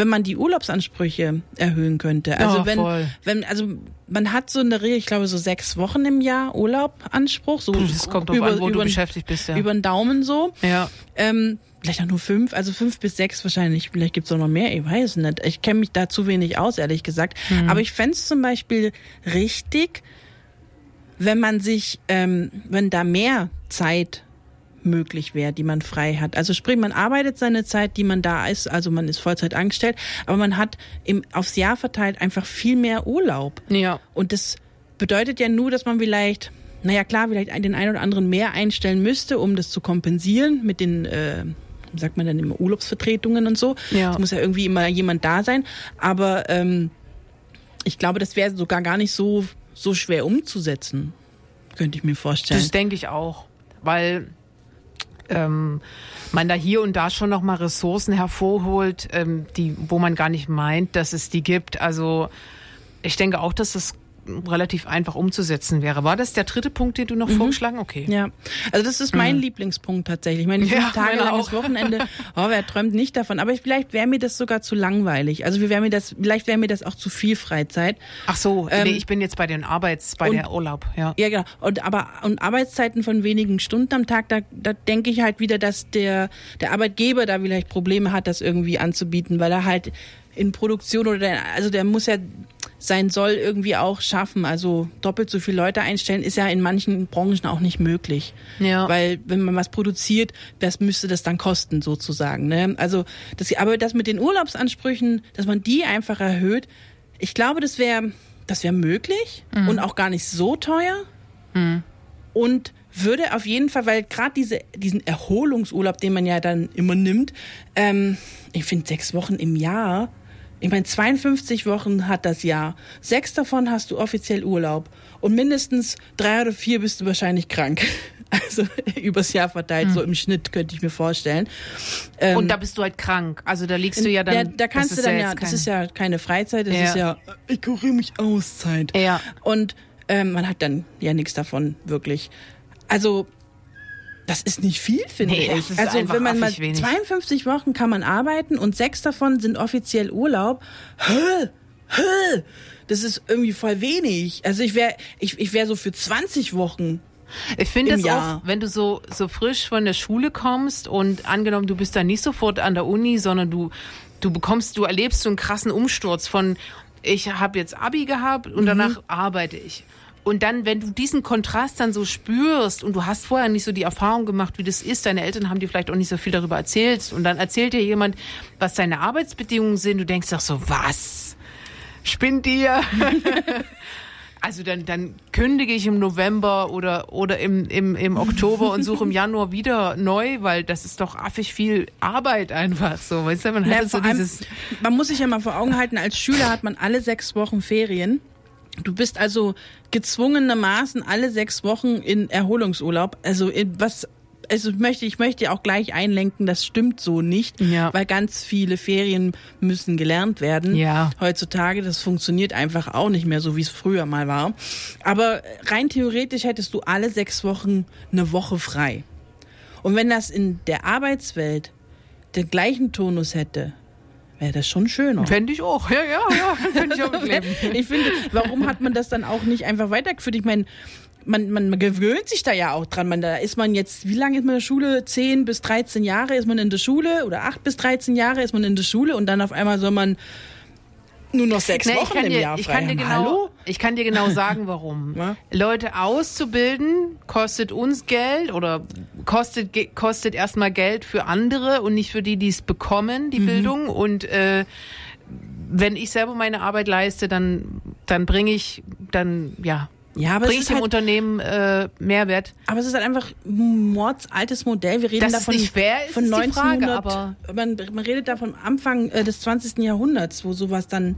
wenn man die Urlaubsansprüche erhöhen könnte. Also Ja, wenn, voll. wenn, also man hat so eine Regel, ich glaube so sechs Wochen im Jahr Urlaubanspruch, so Das kommt drauf an, wo du beschäftigt bist, ja. über den Daumen so. Ja. Ähm, vielleicht auch nur fünf, also fünf bis sechs wahrscheinlich. Vielleicht gibt's auch noch mehr, ich weiß nicht. Ich kenne mich da zu wenig aus, ehrlich gesagt. Mhm. Aber ich fänd's zum Beispiel richtig, wenn man sich, ähm, wenn da mehr Zeit möglich wäre, die man frei hat. Also sprich, man arbeitet seine Zeit, die man da ist, also man ist Vollzeit angestellt, aber man hat im, aufs Jahr verteilt einfach viel mehr Urlaub. Ja. Und das bedeutet ja nur, dass man vielleicht, naja klar, vielleicht den einen oder anderen mehr einstellen müsste, um das zu kompensieren mit den, äh, wie sagt man denn immer, Urlaubsvertretungen und so. Ja. Es muss ja irgendwie immer jemand da sein. Aber ähm, ich glaube, das wäre sogar gar nicht so, so schwer umzusetzen, könnte ich mir vorstellen. Das denke ich auch, weil ähm, man da hier und da schon noch mal Ressourcen hervorholt, ähm, die, wo man gar nicht meint, dass es die gibt. Also ich denke auch, dass das relativ einfach umzusetzen wäre. War das der dritte Punkt, den du noch vorgeschlagen? Okay. Ja, also das ist mein Lieblingspunkt tatsächlich. Ich meine, fünf Mhm. Ja, Tage langes. Wochenende, oh, wer träumt nicht davon? Aber vielleicht wäre mir das sogar zu langweilig. Also wäre mir das, vielleicht wäre mir das auch zu viel Freizeit. Ach so, Ähm, nee, ich bin jetzt bei den Arbeits, bei und- der Urlaub, ja. Ja, genau. Und aber und Arbeitszeiten von wenigen Stunden am Tag, da, da denke ich halt wieder, dass der der Arbeitgeber da vielleicht Probleme hat, das irgendwie anzubieten, weil er halt in Produktion oder der, also der muss ja sein Soll irgendwie auch schaffen. Also doppelt so viele Leute einstellen ist ja in manchen Branchen auch nicht möglich. Ja. Weil wenn man was produziert, das müsste das dann kosten sozusagen. Ne? Also das, aber das mit den Urlaubsansprüchen, dass man die einfach erhöht, ich glaube, das wäre das wäre möglich und auch gar nicht so teuer und würde auf jeden Fall, weil gerade diese, diesen Erholungsurlaub, den man ja dann immer nimmt, ähm, ich finde sechs Wochen im Jahr, ich meine 52 Wochen hat das Jahr, sechs davon hast du offiziell Urlaub und mindestens drei oder vier bist du wahrscheinlich krank. Also übers Jahr verteilt, so im Schnitt könnte ich mir vorstellen. Ähm, Und da bist du halt krank. Also da liegst du ja dann. ja, da kannst das du ist dann ja ja, das ist ja keine Freizeit, das Ja. ist ja, äh, ich kuriere mich Auszeit. Ja. Und ähm, man hat dann ja nichts davon, wirklich. Also, das ist nicht viel, finde Nee, ich. also, wenn man mal affig wenig. 52 Wochen kann man arbeiten und sechs davon sind offiziell Urlaub. Hä? Hä? Das ist irgendwie voll wenig. Also ich wäre ich, ich wär so für 20 Wochen. Ich finde es auch, wenn du so, so frisch von der Schule kommst und angenommen, du bist dann nicht sofort an der Uni, sondern du, du bekommst, du erlebst so einen krassen Umsturz von, ich habe jetzt Abi gehabt und danach arbeite ich. Und dann, wenn du diesen Kontrast dann so spürst und du hast vorher nicht so die Erfahrung gemacht, wie das ist, deine Eltern haben dir vielleicht auch nicht so viel darüber erzählt und dann erzählt dir jemand, was deine Arbeitsbedingungen sind, du denkst doch so, was? Spinnt ihr? Also dann, dann kündige ich im November oder, oder im, im, im Oktober und suche im Januar wieder neu, weil das ist doch affig viel Arbeit einfach so. Weißt du, man hat Ja, so allem, man muss sich ja mal vor Augen halten, als Schüler hat man alle sechs Wochen Ferien. Du bist also gezwungenermaßen alle sechs Wochen in Erholungsurlaub. Also in was also ich möchte, ich möchte auch gleich einlenken, das stimmt so nicht, Ja. weil ganz viele Ferien müssen gelernt werden. Ja. Heutzutage, das funktioniert einfach auch nicht mehr so, wie es früher mal war. Aber rein theoretisch hättest du alle sechs Wochen eine Woche frei. Und wenn das in der Arbeitswelt den gleichen Tonus hätte, wäre das schon schöner. Fände ich auch. Ja, ja, ja. Könnte ich auch mitleben. Ich finde, warum hat man das dann auch nicht einfach weitergeführt? Ich meine, man, man, man gewöhnt sich da ja auch dran. Man, da ist man jetzt, wie lange ist man in der Schule? 10 bis 13 Jahre ist man in der Schule oder 8 bis 13 Jahre ist man in der Schule und dann auf einmal soll man nur noch sechs ich Wochen kann im dir, Jahr frei haben. genau, Hallo? ich kann dir genau sagen, warum. Ja. Leute auszubilden kostet uns Geld oder kostet kostet erstmal Geld für andere und nicht für die, die es bekommen, Mhm. die Bildung. Und äh, wenn ich selber meine Arbeit leiste, dann dann bringe ich dann ja Ja, aber es bringe ich ist dem halt- Unternehmen äh, Mehrwert. Aber es ist halt einfach ein mordsaltes Modell. Wir reden Dass es davon nicht fair ist, von ist die 1900. Frage, aber- man, man redet da vom Anfang äh, des 20. Jahrhunderts, wo sowas dann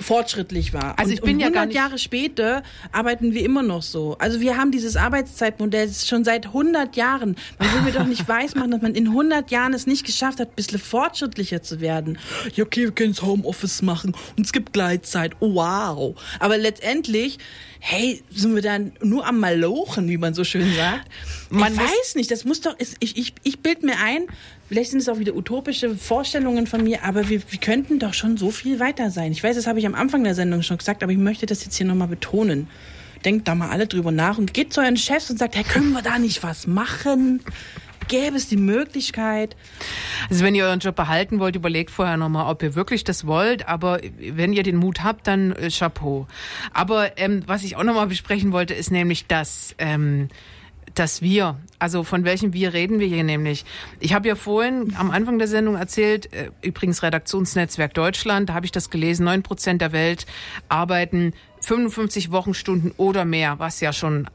fortschrittlich war. Also und, ich bin und ja 100 gar nicht- Jahre später arbeiten wir immer noch so. Also wir haben dieses Arbeitszeitmodell schon seit 100 Jahren. Man will mir doch nicht weismachen, dass man in 100 Jahren es nicht geschafft hat, ein bisschen fortschrittlicher zu werden. Ja, okay, wir können Homeoffice machen und es gibt Gleitzeit. Oh, wow. Aber letztendlich, hey, sind wir dann nur am Malochen, wie man so schön sagt? Man ich weiß nicht, das muss doch, ich, ich, ich bild mir ein, vielleicht sind es auch wieder utopische Vorstellungen von mir, aber wir, wir könnten doch schon so viel weiter sein. Ich weiß, das habe ich am Anfang der Sendung schon gesagt, aber ich möchte das jetzt hier nochmal betonen. Denkt da mal alle drüber nach und geht zu euren Chefs und sagt, hey, können wir da nicht was machen? Gäbe es die Möglichkeit? Also wenn ihr euren Job behalten wollt, überlegt vorher nochmal, ob ihr wirklich das wollt. Aber wenn ihr den Mut habt, dann äh, Chapeau. Aber ähm, was ich auch nochmal besprechen wollte, ist nämlich, dass, ähm, dass wir, also von welchem wir reden wir hier nämlich. Ich habe ja vorhin am Anfang der Sendung erzählt, äh, übrigens Redaktionsnetzwerk Deutschland, da habe ich das gelesen, neun Prozent der Welt arbeiten 55 Wochenstunden oder mehr, was ja schon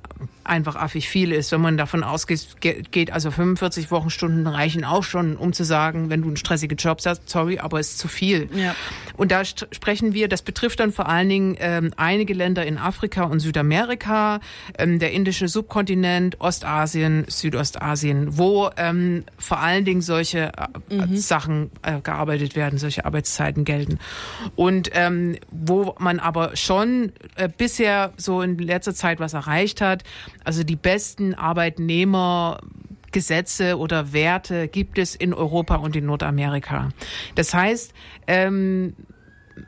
einfach affig viel ist, wenn man davon ausgeht, ge- geht, also 45 Wochenstunden reichen auch schon, um zu sagen, wenn du einen stressigen Job hast, sorry, aber es ist zu viel. Ja. Und da sprechen wir, das betrifft dann vor allen Dingen ähm, einige Länder in Afrika und Südamerika, ähm, der indische Subkontinent, Ostasien, Südostasien, wo ähm, vor allen Dingen solche äh, Sachen äh, gearbeitet werden, solche Arbeitszeiten gelten. Und ähm, wo man aber schon äh, bisher so in letzter Zeit was erreicht hat, also die besten Arbeitnehmer Gesetze oder Werte gibt es in Europa und in Nordamerika. Das heißt, ähm,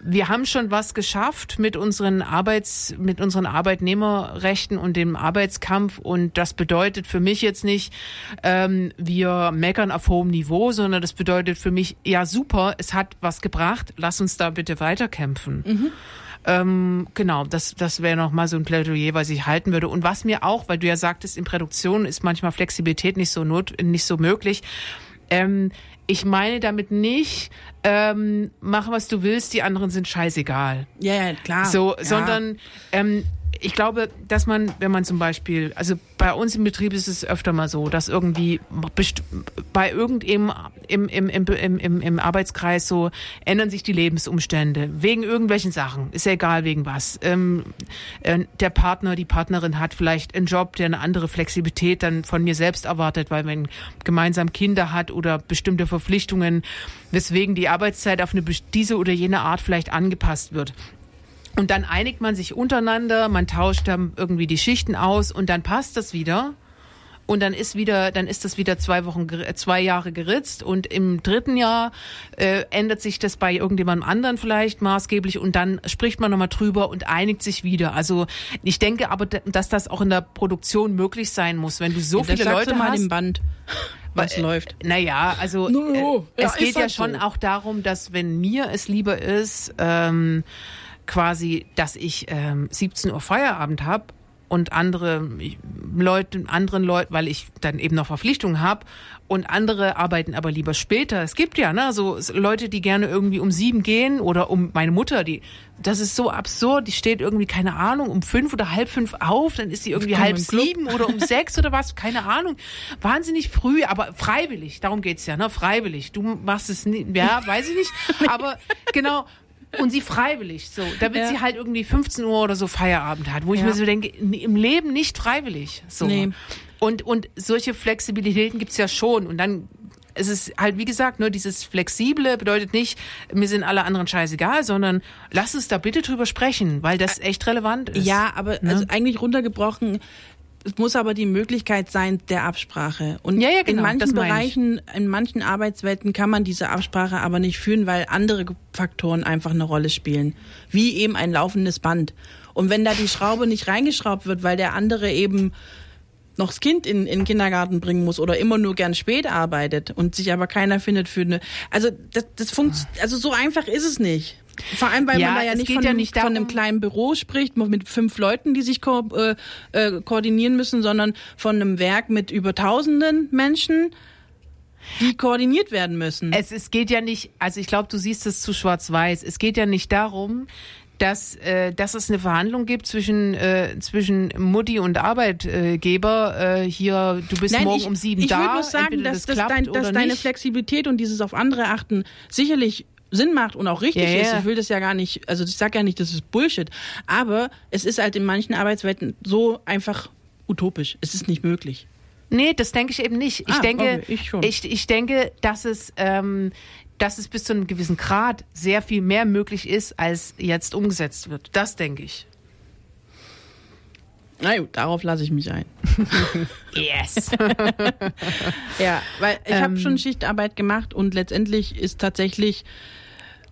wir haben schon was geschafft mit unseren Arbeits, mit unseren Arbeitnehmerrechten und dem Arbeitskampf. Und das bedeutet für mich jetzt nicht, ähm, wir meckern auf hohem Niveau, sondern das bedeutet für mich, ja super, es hat was gebracht, lass uns da bitte weiterkämpfen. Ähm, genau, das, das wäre noch mal so ein Plädoyer, was ich halten würde. Und was mir auch, weil du ja sagtest, in Produktion ist manchmal Flexibilität nicht so not, nicht so möglich. Ähm, ich meine damit nicht, ähm, mach was du willst, die anderen sind scheißegal. Ja, ja, klar. So, ja. sondern ähm, ich glaube, dass man, wenn man zum Beispiel, also bei uns im Betrieb ist es öfter mal so, dass irgendwie bei irgendeinem im, im, im, im, im, Arbeitskreis so ändern sich die Lebensumstände wegen irgendwelchen Sachen. Ist ja egal wegen was. Ähm, äh, der Partner, die Partnerin hat vielleicht einen Job, der eine andere Flexibilität dann von mir selbst erwartet, weil man gemeinsam Kinder hat oder bestimmte Verpflichtungen, weswegen die Arbeitszeit auf eine diese oder jene Art vielleicht angepasst wird. Und dann einigt man sich untereinander, man tauscht dann irgendwie die Schichten aus und dann passt das wieder. und dann ist wieder, dann ist das wieder zwei Wochen, äh, zwei Jahre geritzt und im dritten Jahr äh, ändert sich das bei irgendjemandem anderen vielleicht maßgeblich und dann spricht man nochmal drüber und einigt sich wieder. Also ich denke aber, dass das auch in der Produktion möglich sein muss, wenn du so Das viele Leute du mal hast. dem Band, was Äh, läuft. Naja, also No, no, äh, ja, es geht ja halt schon so. auch darum, dass wenn mir es lieber ist, ähm, quasi, dass ich ähm, 17 Uhr Feierabend habe und andere Leute, anderen Leuten, weil ich dann eben noch Verpflichtungen habe und andere arbeiten aber lieber später. Es gibt ja, ne, so Leute, die gerne irgendwie um sieben gehen oder um meine Mutter, die, das ist so absurd, die steht irgendwie, keine Ahnung, um fünf oder halb fünf auf, dann ist sie irgendwie halb sieben oder um sechs oder was, keine Ahnung. Wahnsinnig früh, aber freiwillig, darum geht's ja, ne, freiwillig. Du machst es nie, ja, weiß ich nicht, aber genau. Und sie freiwillig, so, damit Ja. sie halt irgendwie 15 Uhr oder so Feierabend hat, wo ich Ja. mir so denke, im Leben nicht freiwillig, so. Nee. Und, und solche Flexibilitäten gibt's ja schon. Und dann ist es halt, wie gesagt, nur dieses Flexible bedeutet nicht, mir sind alle anderen scheißegal, sondern lass uns da bitte drüber sprechen, weil das echt relevant ist. Ja, aber also eigentlich runtergebrochen, es muss aber die Möglichkeit sein der Absprache. Und Ja, ja, genau, in manchen. Bereichen, in manchen Arbeitswelten kann man diese Absprache aber nicht führen, weil andere Faktoren einfach eine Rolle spielen. Wie eben ein laufendes Band. Und wenn da die Schraube nicht reingeschraubt wird, weil der andere eben noch das Kind in, in den Kindergarten bringen muss oder immer nur gern spät arbeitet und sich aber keiner findet für eine. Also das, das funkt, also so einfach ist es nicht. Vor allem, weil Ja, man da ja nicht von, ja einem, nicht von einem darum- kleinen Büro spricht, mit fünf Leuten, die sich ko äh, äh, koordinieren müssen, sondern von einem Werk mit über tausenden Menschen, die koordiniert werden müssen. Es, es geht ja nicht, also ich glaube, du siehst es zu schwarz-weiß. Es geht ja nicht darum, dass, äh, dass es eine Verhandlung gibt zwischen, äh, zwischen Mutti und Arbeitgeber. Äh, hier, du bist morgen ich, um sieben ich da. Ich würde nur sagen, dass, das dass, dein, dass deine nicht. Flexibilität und dieses auf andere achten sicherlich Sinn macht und auch richtig ja. ist. Ich will das ja gar nicht, also ich sage ja nicht, das ist Bullshit. Aber es ist halt in manchen Arbeitswelten so einfach utopisch. Es ist nicht möglich. Nee, das denke ich eben nicht. Ich Ah, denke, okay, ich. Ich, ich denke, dass es, ähm, dass es bis zu einem gewissen Grad sehr viel mehr möglich ist, als jetzt umgesetzt wird. Das denke ich. Na gut, darauf lasse ich mich ein. Yes. Ja, weil ich Ähm. habe schon Schichtarbeit gemacht und letztendlich ist tatsächlich,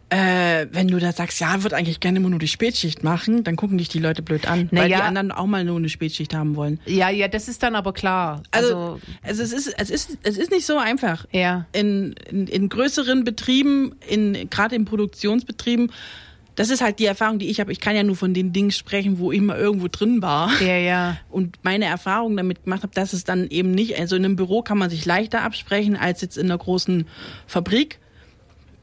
äh, wenn du da sagst, ja, würde eigentlich gerne immer nur die Spätschicht machen, dann gucken dich die Leute blöd an, Na weil ja. die anderen auch mal nur eine Spätschicht haben wollen. ja, ja, das ist dann aber klar. Also, also es ist es ist es ist nicht so einfach. Ja. In, in, in größeren Betrieben, in gerade in Produktionsbetrieben, das ist halt die Erfahrung, die ich habe. Ich kann ja nur von den Dingen sprechen, wo ich mal irgendwo drin war. ja, ja. Und meine Erfahrung damit gemacht habe, dass es dann eben nicht, also in einem Büro kann man sich leichter absprechen als jetzt in einer großen Fabrik.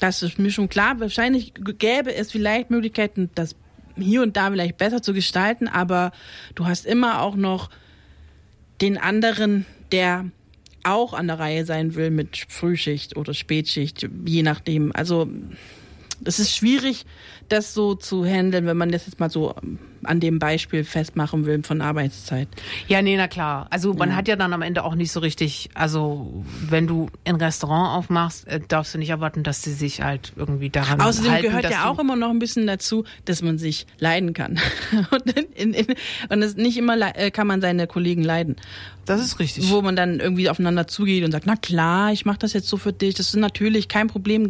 Das ist mir schon klar. Wahrscheinlich gäbe es vielleicht Möglichkeiten, das hier und da vielleicht besser zu gestalten, aber du hast immer auch noch den anderen, der auch an der Reihe sein will mit Frühschicht oder Spätschicht, je nachdem. Also es ist schwierig, das so zu handeln, wenn man das jetzt mal so an dem Beispiel festmachen will von Arbeitszeit. Ja, nee, na klar. Also man hat ja dann am Ende auch nicht so richtig, also wenn du ein Restaurant aufmachst, äh, darfst du nicht erwarten, dass sie sich halt irgendwie daran Außerdem halten. gehört dass ja auch immer noch ein bisschen dazu, dass man sich leiden kann. und in, in, und nicht immer äh, kann man seine Kollegen leiden. Das ist richtig. Wo man dann irgendwie aufeinander zugeht und sagt, na klar, ich mache das jetzt so für dich, das ist natürlich kein Problem.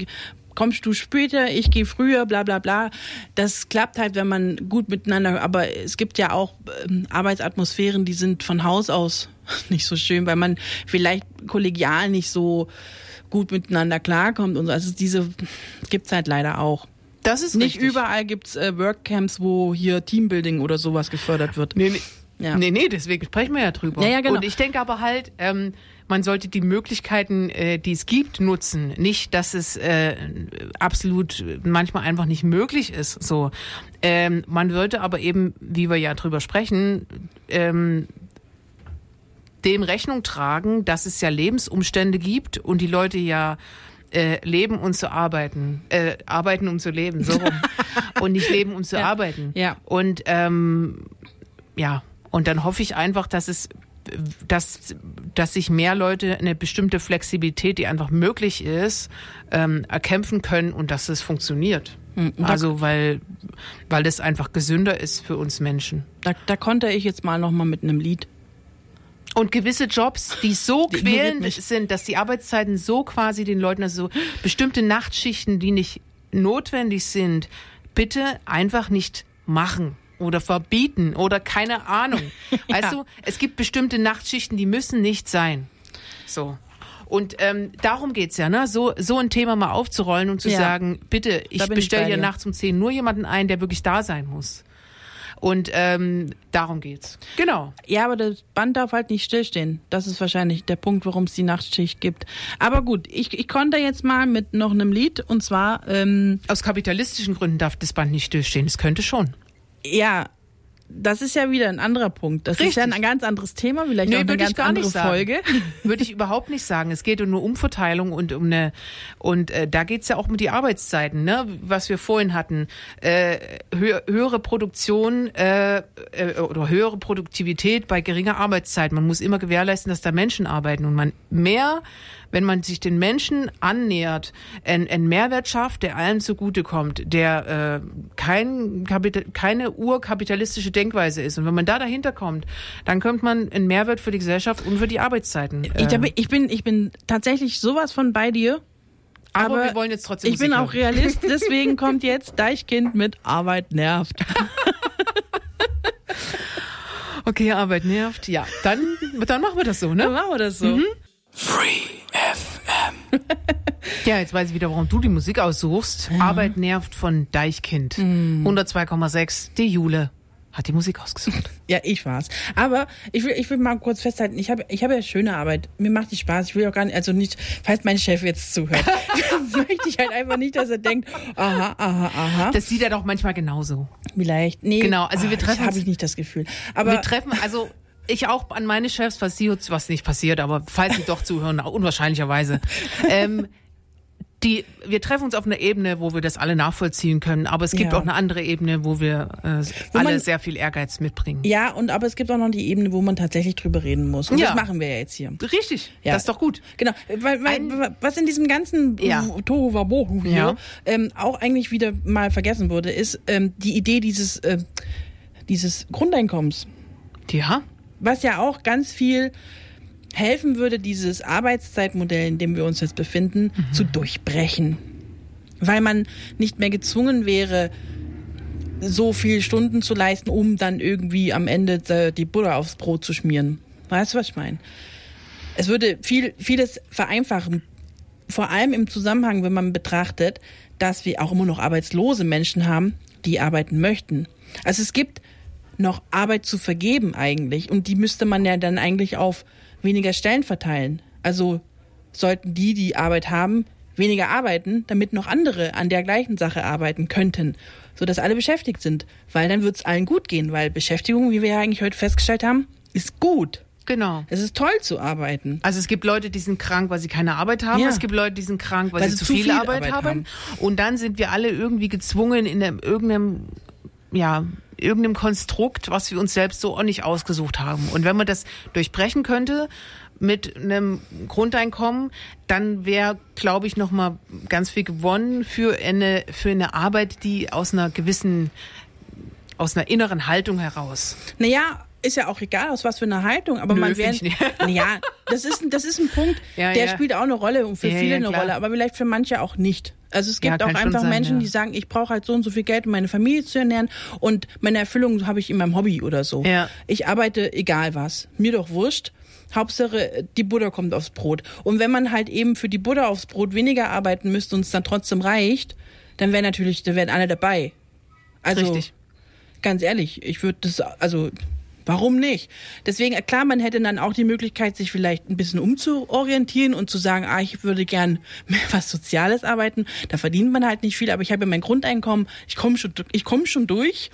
Kommst du später, ich gehe früher, bla bla bla. Das klappt halt, wenn man gut miteinander, aber es gibt ja auch ähm, Arbeitsatmosphären, die sind von Haus aus nicht so schön, weil man vielleicht kollegial nicht so gut miteinander klarkommt und so. Also diese gibt's halt leider auch. das ist Nicht richtig. überall gibt's äh, Workcamps, wo hier Teambuilding oder sowas gefördert wird. Nee, nee. Ja. Nee, nee, deswegen sprechen wir ja drüber. Ja, ja, genau. Und ich denke aber halt, ähm, man sollte die Möglichkeiten, äh, die es gibt, nutzen. Nicht, dass es äh, absolut manchmal einfach nicht möglich ist. So, ähm, man sollte aber eben, wie wir ja drüber sprechen, ähm, dem Rechnung tragen, dass es ja Lebensumstände gibt und die Leute ja äh, leben, um zu arbeiten, äh, arbeiten, um zu leben, so rum. und nicht leben, um zu Ja. arbeiten. Ja. Und ähm, ja, und dann hoffe ich einfach, dass es dass, dass sich mehr Leute eine bestimmte Flexibilität, die einfach möglich ist, ähm, erkämpfen können und dass es funktioniert. Hm, Also weil, weil das einfach gesünder ist für uns Menschen. Da, da konnte ich jetzt mal noch mal mit einem Lied. Und gewisse Jobs, die so Die quälend sind, dass die Arbeitszeiten so quasi den Leuten, also so bestimmte Nachtschichten, die nicht notwendig sind, bitte einfach nicht machen oder verbieten oder keine Ahnung. Weißt du, es gibt bestimmte Nachtschichten, die müssen nicht sein. So. Und ähm, darum geht's ja, ne? So, so ein Thema mal aufzurollen und zu Ja. sagen, bitte, ich bestelle dir. nachts um 10 nur jemanden ein, der wirklich da sein muss. Und ähm, darum geht's. Genau. Ja, aber das Band darf halt nicht stillstehen. Das ist wahrscheinlich der Punkt, warum es die Nachtschicht gibt. Aber gut, ich, ich konnte jetzt mal mit noch einem Lied und zwar, ähm, Aus kapitalistischen Gründen darf das Band nicht stillstehen. Es könnte schon. Ja, das ist ja wieder ein anderer Punkt. Das ist ja Richtig. ein ganz anderes Thema, vielleicht Nee, auch eine würde ich ganz gar andere nicht sagen. Folge. Würde ich überhaupt nicht sagen. Es geht nur um Verteilung und um eine und äh, da geht's ja auch um die Arbeitszeiten, ne? Was wir vorhin hatten. Äh, hö höhere Produktion äh, äh, oder höhere Produktivität bei geringer Arbeitszeit. Man muss immer gewährleisten, dass da Menschen arbeiten und man mehr wenn man sich den Menschen annähert, ein, ein Mehrwert schafft, der allen zugutekommt, der äh, kein Kapital, keine urkapitalistische Denkweise ist. Und wenn man da dahinter kommt, dann kommt man einen Mehrwert für die Gesellschaft und für die Arbeitszeiten. Äh, bin- ich, bin, ich bin tatsächlich sowas von bei dir. aber, wir wollen jetzt trotzdem Ich bin Musik auch hören. Realist, deswegen kommt jetzt Deichkind mit Arbeit nervt. Okay, Arbeit nervt. Ja, dann, dann machen wir das so, Dann ne? machen wir das so. Free FM. Ja, jetzt weiß ich wieder, warum du die Musik aussuchst. Arbeit nervt von Deichkind. Mhm. 102,6. Die Jule hat die Musik ausgesucht. Ja, ich war's. Aber ich will, ich will mal kurz festhalten, ich habe ich habe ja schöne Arbeit. Mir macht die Spaß. Ich will auch gar nicht, also nicht, falls mein Chef jetzt zuhört, möchte ich halt einfach nicht, dass er denkt, aha, aha, aha. Das sieht er doch manchmal genauso. Vielleicht. Nee. Genau, also wir ah, treffen Habe ich nicht das Gefühl. Aber wir treffen, also ich auch an meine Chefs, was sie, was nicht passiert, aber falls sie doch zuhören, unwahrscheinlicherweise. Ähm, die, wir treffen uns auf einer Ebene, wo wir das alle nachvollziehen können, aber es gibt Ja. auch eine andere Ebene, wo wir äh, Wo alle man- sehr viel Ehrgeiz mitbringen. ja, und aber es gibt auch noch die Ebene, wo man tatsächlich drüber reden muss. Und Ja. das machen wir ja jetzt hier. Richtig, Ja. das ist doch gut. Genau, weil, weil Ein- was in diesem ganzen Ja. Tohu Wabohu hier Ja. ähm, auch eigentlich wieder mal vergessen wurde, ist ähm, die Idee dieses, äh, dieses Grundeinkommens. Ja, was ja auch ganz viel helfen würde, dieses Arbeitszeitmodell, in dem wir uns jetzt befinden, zu durchbrechen. Weil man nicht mehr gezwungen wäre, so viele Stunden zu leisten, um dann irgendwie am Ende die Butter aufs Brot zu schmieren. Weißt du, was ich meine? Es würde viel, vieles vereinfachen. Vor allem im Zusammenhang, wenn man betrachtet, dass wir auch immer noch arbeitslose Menschen haben, die arbeiten möchten. Also es gibt noch Arbeit zu vergeben eigentlich und die müsste man ja dann eigentlich auf weniger Stellen verteilen. Also sollten die, die Arbeit haben, weniger arbeiten, damit noch andere an der gleichen Sache arbeiten könnten, sodass alle beschäftigt sind. Weil dann wird es allen gut gehen, weil Beschäftigung, wie wir ja eigentlich heute festgestellt haben, ist gut. genau. Es ist toll zu arbeiten. Also es gibt Leute, die sind krank, weil sie keine Arbeit haben. Ja. Es gibt Leute, die sind krank, weil, sie zu viel, Arbeit, haben. haben. Und dann sind wir alle irgendwie gezwungen in einem, irgendeinem, ja, irgendeinem Konstrukt, was wir uns selbst so auch nicht ausgesucht haben. Und wenn man das durchbrechen könnte mit einem Grundeinkommen, dann wäre, glaube ich, noch mal ganz viel gewonnen für eine für eine Arbeit, die aus einer gewissen aus einer inneren Haltung heraus. Naja, ist ja auch egal, aus was für einer Haltung, aber Nö, man wäre. Naja, das ist, das ist ein Punkt, Ja, der ja. spielt auch eine Rolle und für Ja, viele ja, eine. Rolle, aber vielleicht für manche auch nicht. Also es Ja, gibt auch einfach sein, Menschen, ja. die sagen, ich brauche halt so und so viel Geld, um meine Familie zu ernähren und meine Erfüllung habe ich in meinem Hobby oder so. Ja. Ich arbeite egal was. Mir doch wurscht. Hauptsache, die Butter kommt aufs Brot. Und wenn man halt eben für die Butter aufs Brot weniger arbeiten müsste und es dann trotzdem reicht, dann wäre natürlich, da wären alle dabei. Also, Richtig. ganz ehrlich, ich würde das, also, warum nicht? Deswegen, äh, klar, man hätte dann auch die Möglichkeit, sich vielleicht ein bisschen umzuorientieren und zu sagen, ah, ich würde gern mehr was Soziales arbeiten. Da verdient man halt nicht viel, aber ich habe ja mein Grundeinkommen, ich komme schon, ich komme schon durch,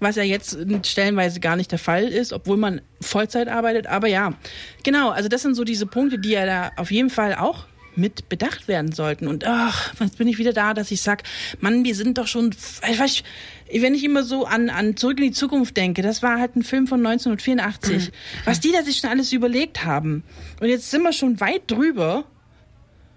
was ja jetzt stellenweise gar nicht der Fall ist, obwohl man Vollzeit arbeitet. Aber ja, genau, also das sind so diese Punkte, die ja da auf jeden Fall auch mit bedacht werden sollten. Und ach, jetzt bin ich wieder da, dass ich sag, Mann, wir sind doch schon, ich weiß, wenn ich immer so an, an Zurück in die Zukunft denke, das war halt ein Film von 1984, was die da sich schon alles überlegt haben. Und jetzt sind wir schon weit drüber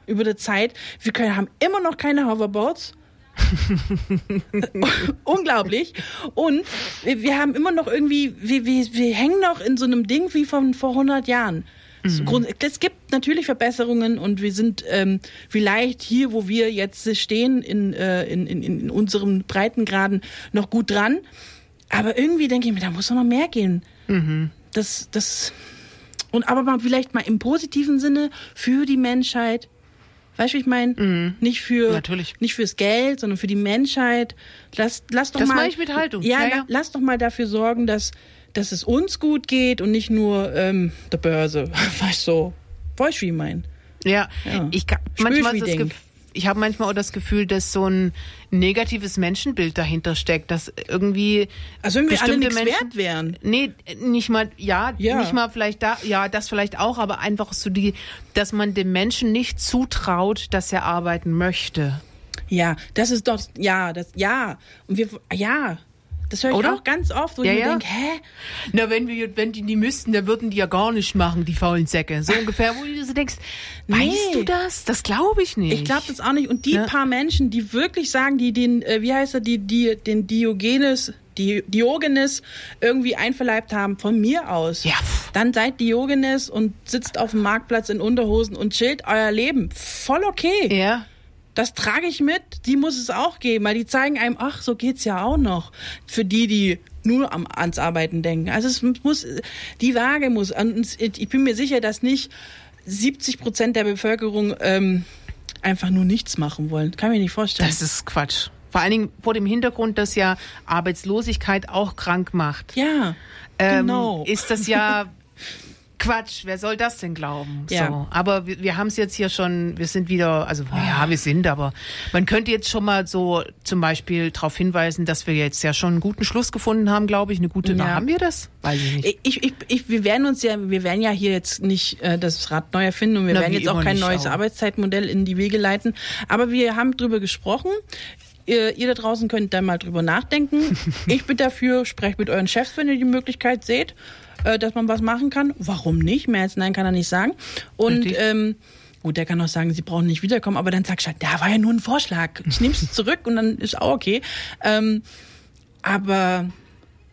über der Zeit. Wir können, haben immer noch keine Hoverboards. Unglaublich. Und wir, wir haben immer noch irgendwie, wir, wir, wir hängen noch in so einem Ding wie von vor 100 Jahren. Es Grund- Es gibt natürlich Verbesserungen und wir sind ähm, vielleicht hier, wo wir jetzt stehen, in, äh, in, in, in unseren Breitengraden noch gut dran. Aber irgendwie denke ich mir, da muss noch mal mehr gehen. Das, das, und aber mal vielleicht mal im positiven Sinne für die Menschheit. Weißt du, wie ich meine? Nicht für, Natürlich. nicht fürs Geld, sondern für die Menschheit. Lass, lass doch Das mal. meine ich mit Haltung. Ja, Ja, ja. lass doch mal dafür sorgen, dass, dass es uns gut geht und nicht nur ähm, der Börse. Weißt du, so. weißt du, wie ich meine? Ja, Ja. ich kann, manchmal ist das ich habe manchmal auch das Gefühl, dass so ein negatives Menschenbild dahinter steckt, dass irgendwie Also wenn wir alle bestimmte nichts Menschen, wert wären. Nee, nicht mal, ja, Ja. nicht mal vielleicht da, ja, das vielleicht auch, aber einfach so die, dass man dem Menschen nicht zutraut, dass er arbeiten möchte. Ja, das ist doch, ja, das, ja. Und wir, ja. Das höre ich Oder? auch ganz oft, wo Ja, ich mir ja. denke, hä? Na, wenn wir, wenn die die müssten, dann würden die ja gar nicht machen, die faulen Säcke. So ungefähr, wo du so denkst, Nee. weißt du das? Das glaube ich nicht. Ich glaube das auch nicht. Und die Ja. paar Menschen, die wirklich sagen, die den, äh, wie heißt er, die, die, den Diogenes, die Diogenes irgendwie einverleibt haben, von mir aus. Ja. Dann seid Diogenes und sitzt auf dem Marktplatz in Unterhosen und chillt euer Leben. Voll okay. Ja. Das trage ich mit. Die muss es auch geben, weil die zeigen einem, ach, so geht's ja auch noch. Für die, die nur am, ans Arbeiten denken. Also es muss, die Waage muss, und ich bin mir sicher, dass nicht 70 Prozent der Bevölkerung ähm, einfach nur nichts machen wollen. Kann mir nicht vorstellen. Das ist Quatsch. Vor allen Dingen vor dem Hintergrund, dass ja Arbeitslosigkeit auch krank macht. ja, ähm, genau. ist das ja Quatsch. Wer soll das denn glauben? Ja. So. Aber wir, wir haben es jetzt hier schon, wir sind wieder, also ja, wir sind, aber man könnte jetzt schon mal so zum Beispiel darauf hinweisen, dass wir jetzt ja schon einen guten Schluss gefunden haben, glaube ich. Eine gute, Ja. haben wir das? Weiß ich nicht. Ich, ich, ich, wir werden uns ja, wir werden ja hier jetzt nicht äh, das Rad neu erfinden und wir Na, werden jetzt auch kein neues aber- Arbeitszeitmodell in die Wege leiten. Aber wir haben drüber gesprochen. Ihr, ihr da draußen könnt da mal drüber nachdenken. ich bin dafür, sprecht mit euren Chefs, wenn ihr die Möglichkeit seht, äh, dass man was machen kann. Warum nicht? Mehr als nein kann er nicht sagen. Und ähm, gut, der kann auch sagen, sie brauchen nicht wiederkommen, aber dann sagst du halt, da war ja nur ein Vorschlag. Ich nehme es zurück und dann ist auch okay. Ähm, aber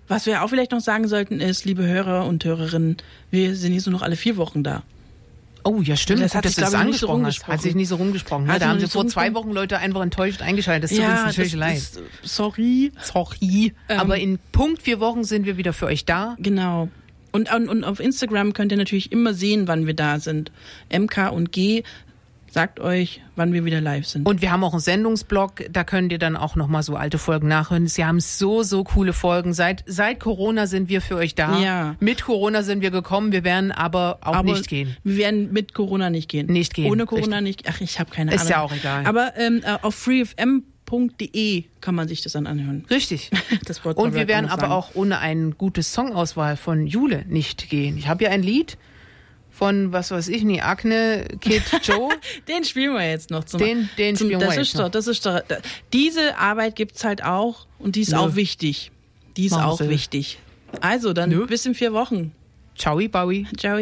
was wir auch vielleicht noch sagen sollten ist, liebe Hörer und Hörerinnen, wir sind hier so noch alle vier Wochen da. Oh, ja, stimmt. Das Gut, hat dass sich, das nicht so angesprochen hast. Hat rumgesprochen. sich nicht so rumgesprochen. Ne? Da haben sie vor zwei rumgesprochen. Wochen Leute einfach enttäuscht eingeschaltet. Das tut uns natürlich leid. Ist, sorry. Sorry. Ähm. Aber in Punkt vier Wochen sind wir wieder für euch da. Genau. Und, und, und auf Instagram könnt ihr natürlich immer sehen, wann wir da sind. MK und G sagt euch, wann wir wieder live sind. Und wir haben auch einen Sendungsblog, da könnt ihr dann auch nochmal so alte Folgen nachhören. Sie haben so, so coole Folgen. Seit, seit Corona sind wir für euch da. Ja. Mit Corona sind wir gekommen, wir werden aber auch aber nicht gehen. Wir werden mit Corona nicht gehen. Nicht gehen. Ohne Corona Richtig. nicht. Ach, ich habe keine Ist Ahnung. Ist ja auch egal. Aber ähm, äh, auf freefm.com www.radio1.de kann man sich das dann anhören. Richtig. Das Wort Und wir werden aber auch ohne eine gute Songauswahl von Jule nicht gehen. Ich habe ja ein Lied von was weiß ich nie, Akne Kid Joe. den spielen wir jetzt noch zum Den, den zum, spielen das wir ist jetzt doch, noch. Das ist doch, diese Arbeit gibt es halt auch und die ist Nö. auch wichtig. Die ist Machen auch Sie. wichtig. Also dann Nö. bis in vier Wochen. Ciao, Bowie. Ciao.